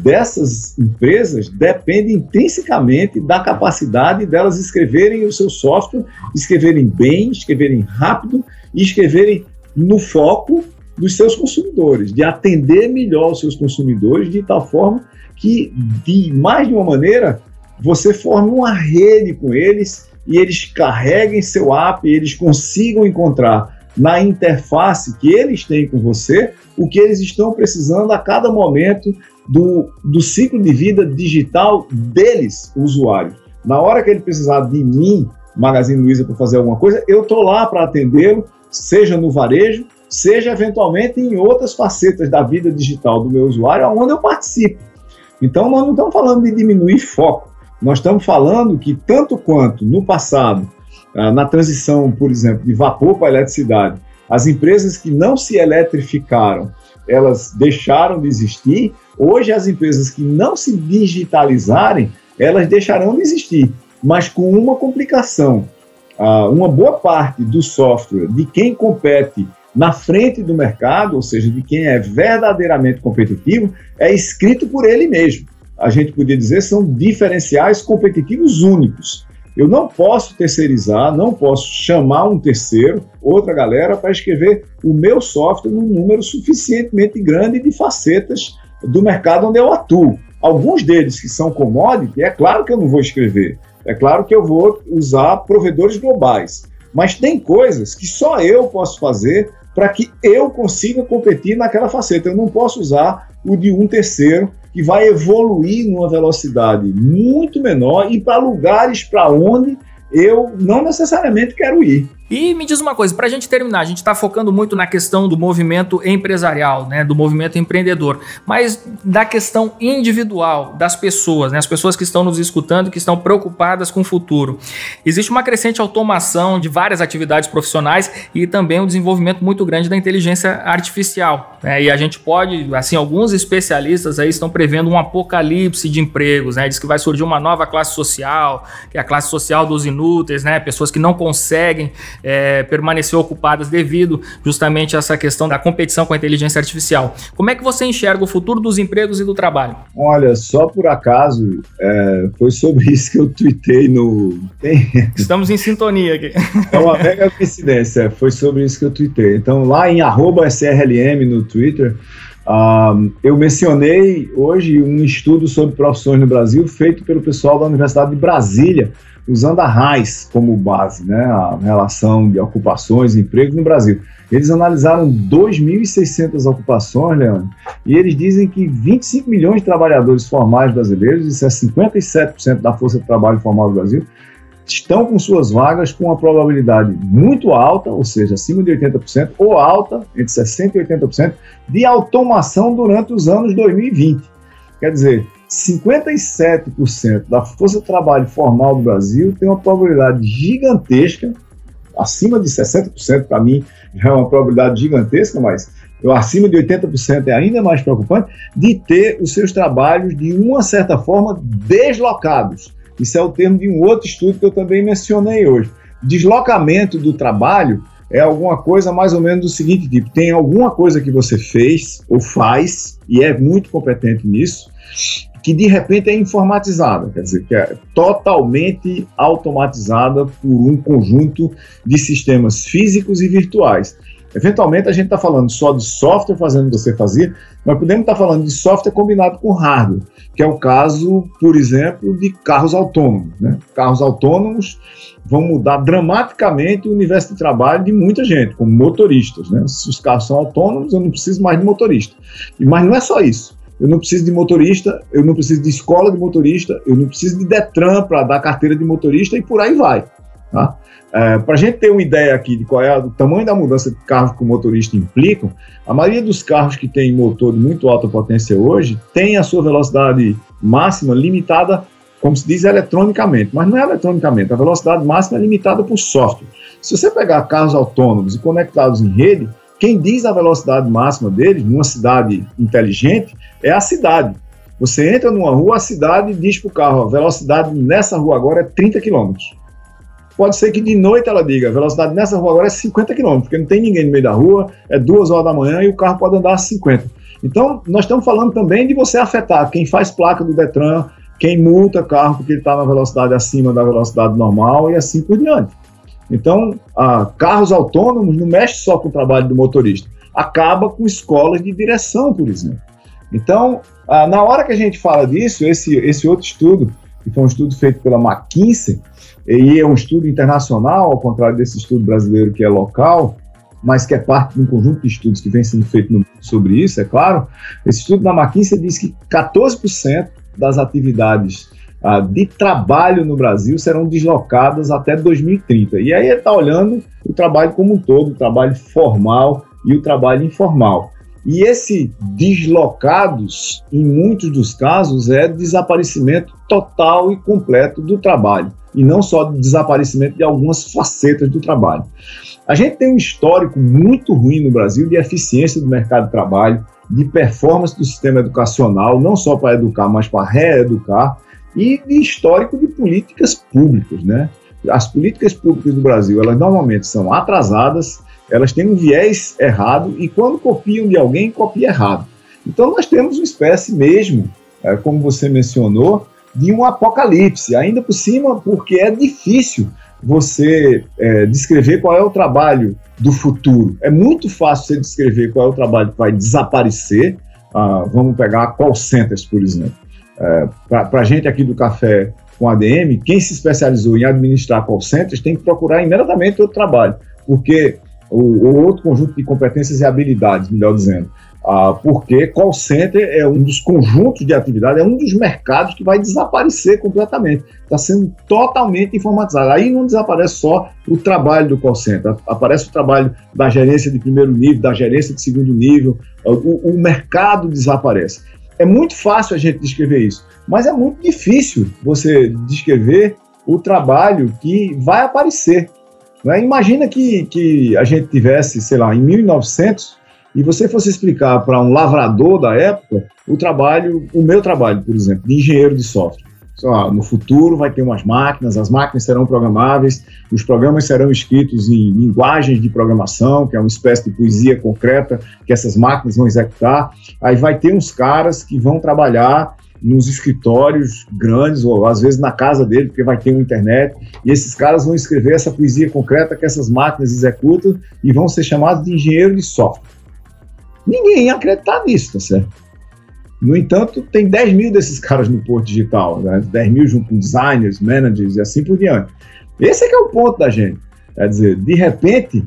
dessas empresas depende intrinsecamente da capacidade delas escreverem o seu software, escreverem bem, escreverem rápido e escreverem no foco dos seus consumidores, de atender melhor os seus consumidores de tal forma que, de mais de uma maneira, você forme uma rede com eles e eles carreguem seu app eles consigam encontrar na interface que eles têm com você o que eles estão precisando a cada momento do, do ciclo de vida digital deles, usuários. Na hora que ele precisar de mim, Magazine Luiza, para fazer alguma coisa, eu estou lá para atendê-lo, seja no varejo, seja eventualmente em outras facetas da vida digital do meu usuário, onde eu participo. Então, nós não estamos falando de diminuir foco, nós estamos falando que, tanto quanto no passado, ah, na transição, por exemplo, de vapor para eletricidade, as empresas que não se eletrificaram, elas deixaram de existir. Hoje, as empresas que não se digitalizarem, elas deixarão de existir, mas com uma complicação. Ah, uma boa parte do software de quem compete na frente do mercado, ou seja, de quem é verdadeiramente competitivo, é escrito por ele mesmo. A gente podia dizer são diferenciais competitivos únicos. Eu não posso terceirizar, não posso chamar um terceiro, outra galera, para escrever o meu software num número suficientemente grande de facetas do mercado onde eu atuo. Alguns deles que são commodity, é claro que eu não vou escrever. É claro que eu vou usar provedores globais. Mas tem coisas que só eu posso fazer para que eu consiga competir naquela faceta. Eu não posso usar o de um terceiro que vai evoluir numa velocidade muito menor e para lugares para onde eu não necessariamente quero ir. E me diz uma coisa, para a gente terminar, a gente está focando muito na questão do movimento empresarial, né, do movimento empreendedor, mas da questão individual das pessoas, né, as pessoas que estão nos escutando, que estão preocupadas com o futuro. Existe uma crescente automação de várias atividades profissionais e também um desenvolvimento muito grande da inteligência artificial. Né, e a gente pode, assim, alguns especialistas aí estão prevendo um apocalipse de empregos, né, diz que vai surgir uma nova classe social, que é a classe social dos inúteis, né, pessoas que não conseguem é, permanecer ocupadas devido justamente a essa questão da competição com a inteligência artificial. Como é que você enxerga o futuro dos empregos e do trabalho? Olha, só por acaso, é, foi sobre isso que eu tuitei no. Estamos em sintonia aqui. É uma mega coincidência, foi sobre isso que eu tuitei. Então, lá em SRLM no Twitter, um, eu mencionei hoje um estudo sobre profissões no Brasil feito pelo pessoal da Universidade de Brasília, usando a RAIS como base, né, a relação de ocupações e empregos no Brasil. Eles analisaram 2.600 ocupações, Leandro, e eles dizem que 25 milhões de trabalhadores formais brasileiros, isso é 57% da força de trabalho formal do Brasil, estão com suas vagas com uma probabilidade muito alta, ou seja, acima de 80%, ou alta, entre 60% e 80%, de automação durante os anos 2020. Quer dizer, 57% da força de trabalho formal do Brasil tem uma probabilidade gigantesca, acima de 60% para mim já é uma probabilidade gigantesca, mas eu, acima de 80% é ainda mais preocupante, de ter os seus trabalhos, de uma certa forma, deslocados. Isso é o termo de um outro estudo que eu também mencionei hoje. Deslocamento do trabalho é alguma coisa mais ou menos do seguinte tipo: tem alguma coisa que você fez ou faz, e é muito competente nisso, que de repente é informatizada, quer dizer, que é totalmente automatizada por um conjunto de sistemas físicos e virtuais. Eventualmente a gente está falando só de software fazendo você fazer, mas podemos estar tá falando de software combinado com hardware, que é o caso, por exemplo, de carros autônomos. Né? Carros autônomos vão mudar dramaticamente o universo de trabalho de muita gente, como motoristas. Né? Se os carros são autônomos, eu não preciso mais de motorista. Mas não é só isso. Eu não preciso de motorista, eu não preciso de escola de motorista, eu não preciso de Detran para dar carteira de motorista e por aí vai. Tá? É, Para a gente ter uma ideia aqui de qual é o tamanho da mudança de carros que o motorista implicam, a maioria dos carros que tem motor de muito alta potência hoje tem a sua velocidade máxima limitada, como se diz, eletronicamente, mas não é eletronicamente, a velocidade máxima é limitada por software. Se você pegar carros autônomos e conectados em rede, quem diz a velocidade máxima deles, numa cidade inteligente, é a cidade. Você entra numa rua, a cidade diz para o carro, a velocidade nessa rua agora é 30 km pode ser que de noite ela diga, a velocidade nessa rua agora é 50 km, porque não tem ninguém no meio da rua, é duas horas da manhã e o carro pode andar a 50. Então, nós estamos falando também de você afetar quem faz placa do Detran, quem multa carro porque ele está na velocidade acima da velocidade normal e assim por diante. Então, carros autônomos não mexe só com o trabalho do motorista, acaba com escolas de direção, por exemplo. Então, na hora que a gente fala disso, esse, esse outro estudo, que foi um estudo feito pela McKinsey, e é um estudo internacional, ao contrário desse estudo brasileiro que é local, mas que é parte de um conjunto de estudos que vem sendo feito no, sobre isso, é claro. Esse estudo da McKinsey diz que 14% das atividades ah, de trabalho no Brasil serão deslocadas até 2030. E aí ele está olhando o trabalho como um todo, o trabalho formal e o trabalho informal. E esse deslocados, em muitos dos casos, é desaparecimento total e completo do trabalho e não só desaparecimento de algumas facetas do trabalho. A gente tem um histórico muito ruim no Brasil de eficiência do mercado de trabalho, de performance do sistema educacional, não só para educar, mas para reeducar, e de histórico de políticas públicas, né? As políticas públicas do Brasil, elas normalmente são atrasadas, elas têm um viés errado e quando copiam de alguém, copia errado. Então nós temos uma espécie mesmo, é, como você mencionou, de um apocalipse, ainda por cima, porque é difícil você é, descrever qual é o trabalho do futuro. É muito fácil você descrever qual é o trabalho que vai desaparecer. Ah, vamos pegar call centers, por exemplo. É, Para a gente aqui do Café com ADM, quem se especializou em administrar call centers tem que procurar imediatamente outro trabalho, porque o, o outro conjunto de competências e habilidades, melhor dizendo. Ah, porque call center é um dos conjuntos de atividade, é um dos mercados que vai desaparecer completamente. Está sendo totalmente informatizado. Aí não desaparece só o trabalho do call center, aparece o trabalho da gerência de primeiro nível, da gerência de segundo nível, o, o mercado desaparece. É muito fácil a gente descrever isso, mas é muito difícil você descrever o trabalho que vai aparecer. Né? Imagina que, que a gente tivesse, sei lá, em 1900, e você fosse explicar para um lavrador da época o trabalho, o meu trabalho, por exemplo, de engenheiro de software. Só, no futuro vai ter umas máquinas, as máquinas serão programáveis, os programas serão escritos em linguagens de programação, que é uma espécie de poesia concreta que essas máquinas vão executar. Aí vai ter uns caras que vão trabalhar nos escritórios grandes, ou às vezes na casa dele, porque vai ter uma internet, e esses caras vão escrever essa poesia concreta que essas máquinas executam e vão ser chamados de engenheiro de software. Ninguém ia acreditar nisso, tá certo? No entanto, tem 10 mil desses caras no Porto Digital, né? 10 mil junto com designers, managers e assim por diante. Esse é que é o ponto da gente. Quer dizer, de repente,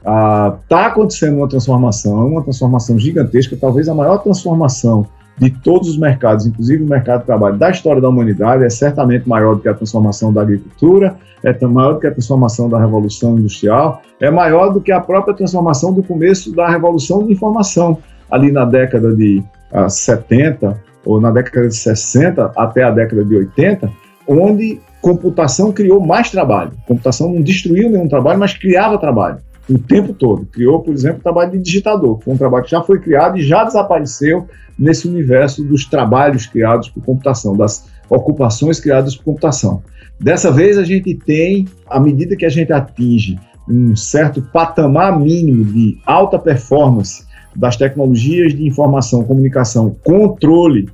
está ah, acontecendo uma transformação, uma transformação gigantesca, talvez a maior transformação de todos os mercados, inclusive o mercado de trabalho da história da humanidade, é certamente maior do que a transformação da agricultura, é maior do que a transformação da Revolução Industrial, é maior do que a própria transformação do começo da Revolução de Informação, ali na década de uh, 70, ou na década de 60 até a década de 80, onde computação criou mais trabalho. Computação não destruiu nenhum trabalho, mas criava trabalho o tempo todo. Criou, por exemplo, o trabalho de digitador, que foi um trabalho que já foi criado e já desapareceu nesse universo dos trabalhos criados por computação, das ocupações criadas por computação. Dessa vez a gente tem, à medida que a gente atinge um certo patamar mínimo de alta performance das tecnologias de informação, comunicação, controle,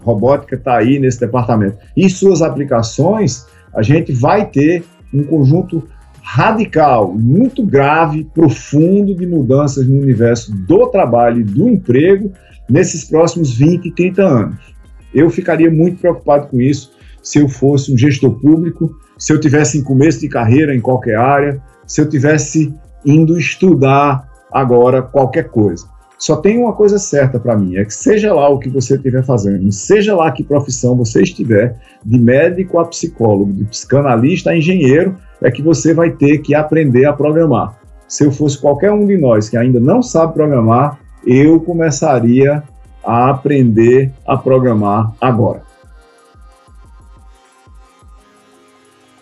robótica está aí nesse departamento, e suas aplicações, a gente vai ter um conjunto radical, muito grave, profundo de mudanças no universo do trabalho e do emprego nesses próximos 20, 30 anos. Eu ficaria muito preocupado com isso se eu fosse um gestor público, se eu tivesse em começo de carreira em qualquer área, se eu tivesse indo estudar agora qualquer coisa. Só tem uma coisa certa para mim, é que seja lá o que você estiver fazendo, seja lá que profissão você estiver, de médico a psicólogo, de psicanalista a engenheiro, é que você vai ter que aprender a programar. Se eu fosse qualquer um de nós que ainda não sabe programar, eu começaria a aprender a programar agora.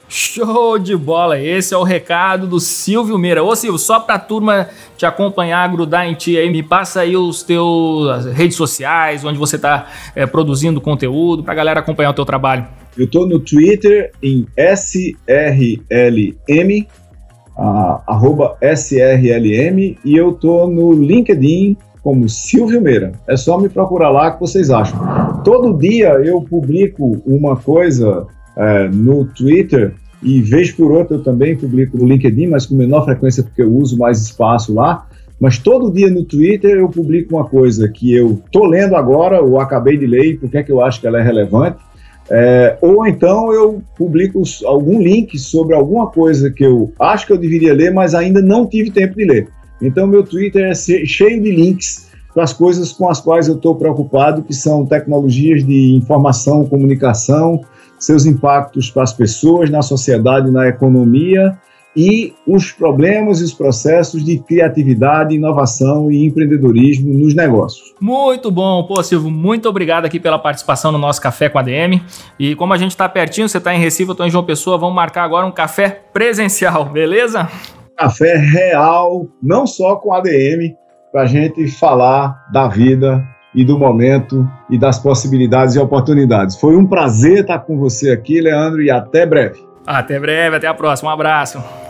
Show de bola! Esse é o recado do Silvio Meira. Ô Silvio, só para a turma te acompanhar, grudar em ti aí, me passa aí os teus redes sociais, onde você está é, produzindo conteúdo, para a galera acompanhar o teu trabalho. Eu estou no Twitter em SRLM, uh, arroba SRLM, e eu estou no LinkedIn como Silvio Meira. É só me procurar lá que vocês acham. Todo dia eu publico uma coisa é, no Twitter e vez por outra eu também publico no LinkedIn, mas com menor frequência porque eu uso mais espaço lá. Mas todo dia no Twitter eu publico uma coisa que eu tô lendo agora, ou acabei de ler, e porque é que eu acho que ela é relevante. É, ou então eu publico algum link sobre alguma coisa que eu acho que eu deveria ler, mas ainda não tive tempo de ler. Então meu Twitter é cheio de links para as coisas com as quais eu estou preocupado, que são tecnologias de informação, comunicação, seus impactos para as pessoas, na sociedade, na economia e os problemas e os processos de criatividade, inovação e empreendedorismo nos negócios. Muito bom, pô Silvio, muito obrigado aqui pela participação no nosso Café com a DM. E como a gente está pertinho, você está em Recife, eu estou em João Pessoa, vamos marcar agora um café presencial, beleza? Café real, não só com ADM, para a gente falar da vida e do momento e das possibilidades e oportunidades. Foi um prazer estar com você aqui, Leandro, e até breve. Até breve, até a próxima. Um abraço.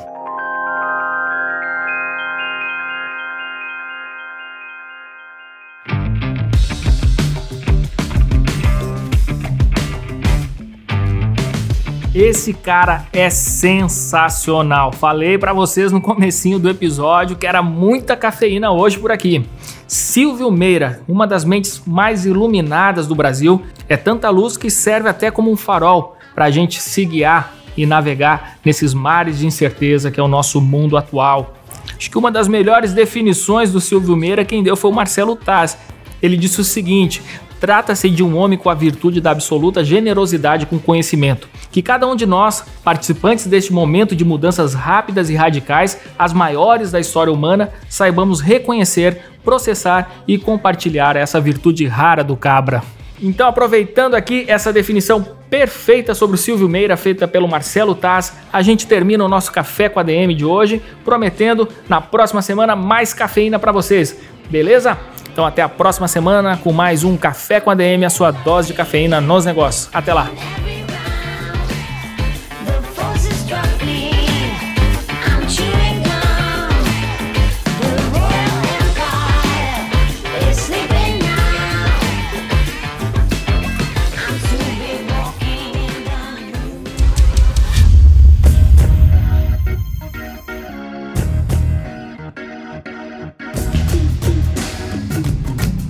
Esse cara é sensacional. Falei para vocês no comecinho do episódio que era muita cafeína hoje por aqui. Silvio Meira, uma das mentes mais iluminadas do Brasil, é tanta luz que serve até como um farol para a gente se guiar e navegar nesses mares de incerteza que é o nosso mundo atual. Acho que uma das melhores definições do Silvio Meira quem deu foi o Marcelo Taz. Ele disse o seguinte: Trata-se de um homem com a virtude da absoluta generosidade com conhecimento. Que cada um de nós, participantes deste momento de mudanças rápidas e radicais, as maiores da história humana, saibamos reconhecer, processar e compartilhar essa virtude rara do cabra. Então, aproveitando aqui essa definição perfeita sobre o Silvio Meira, feita pelo Marcelo Taz, a gente termina o nosso Café com a DM de hoje, prometendo na próxima semana mais cafeína para vocês. Beleza? Então até a próxima semana com mais um Café com a DM, a sua dose de cafeína nos negócios. Até lá!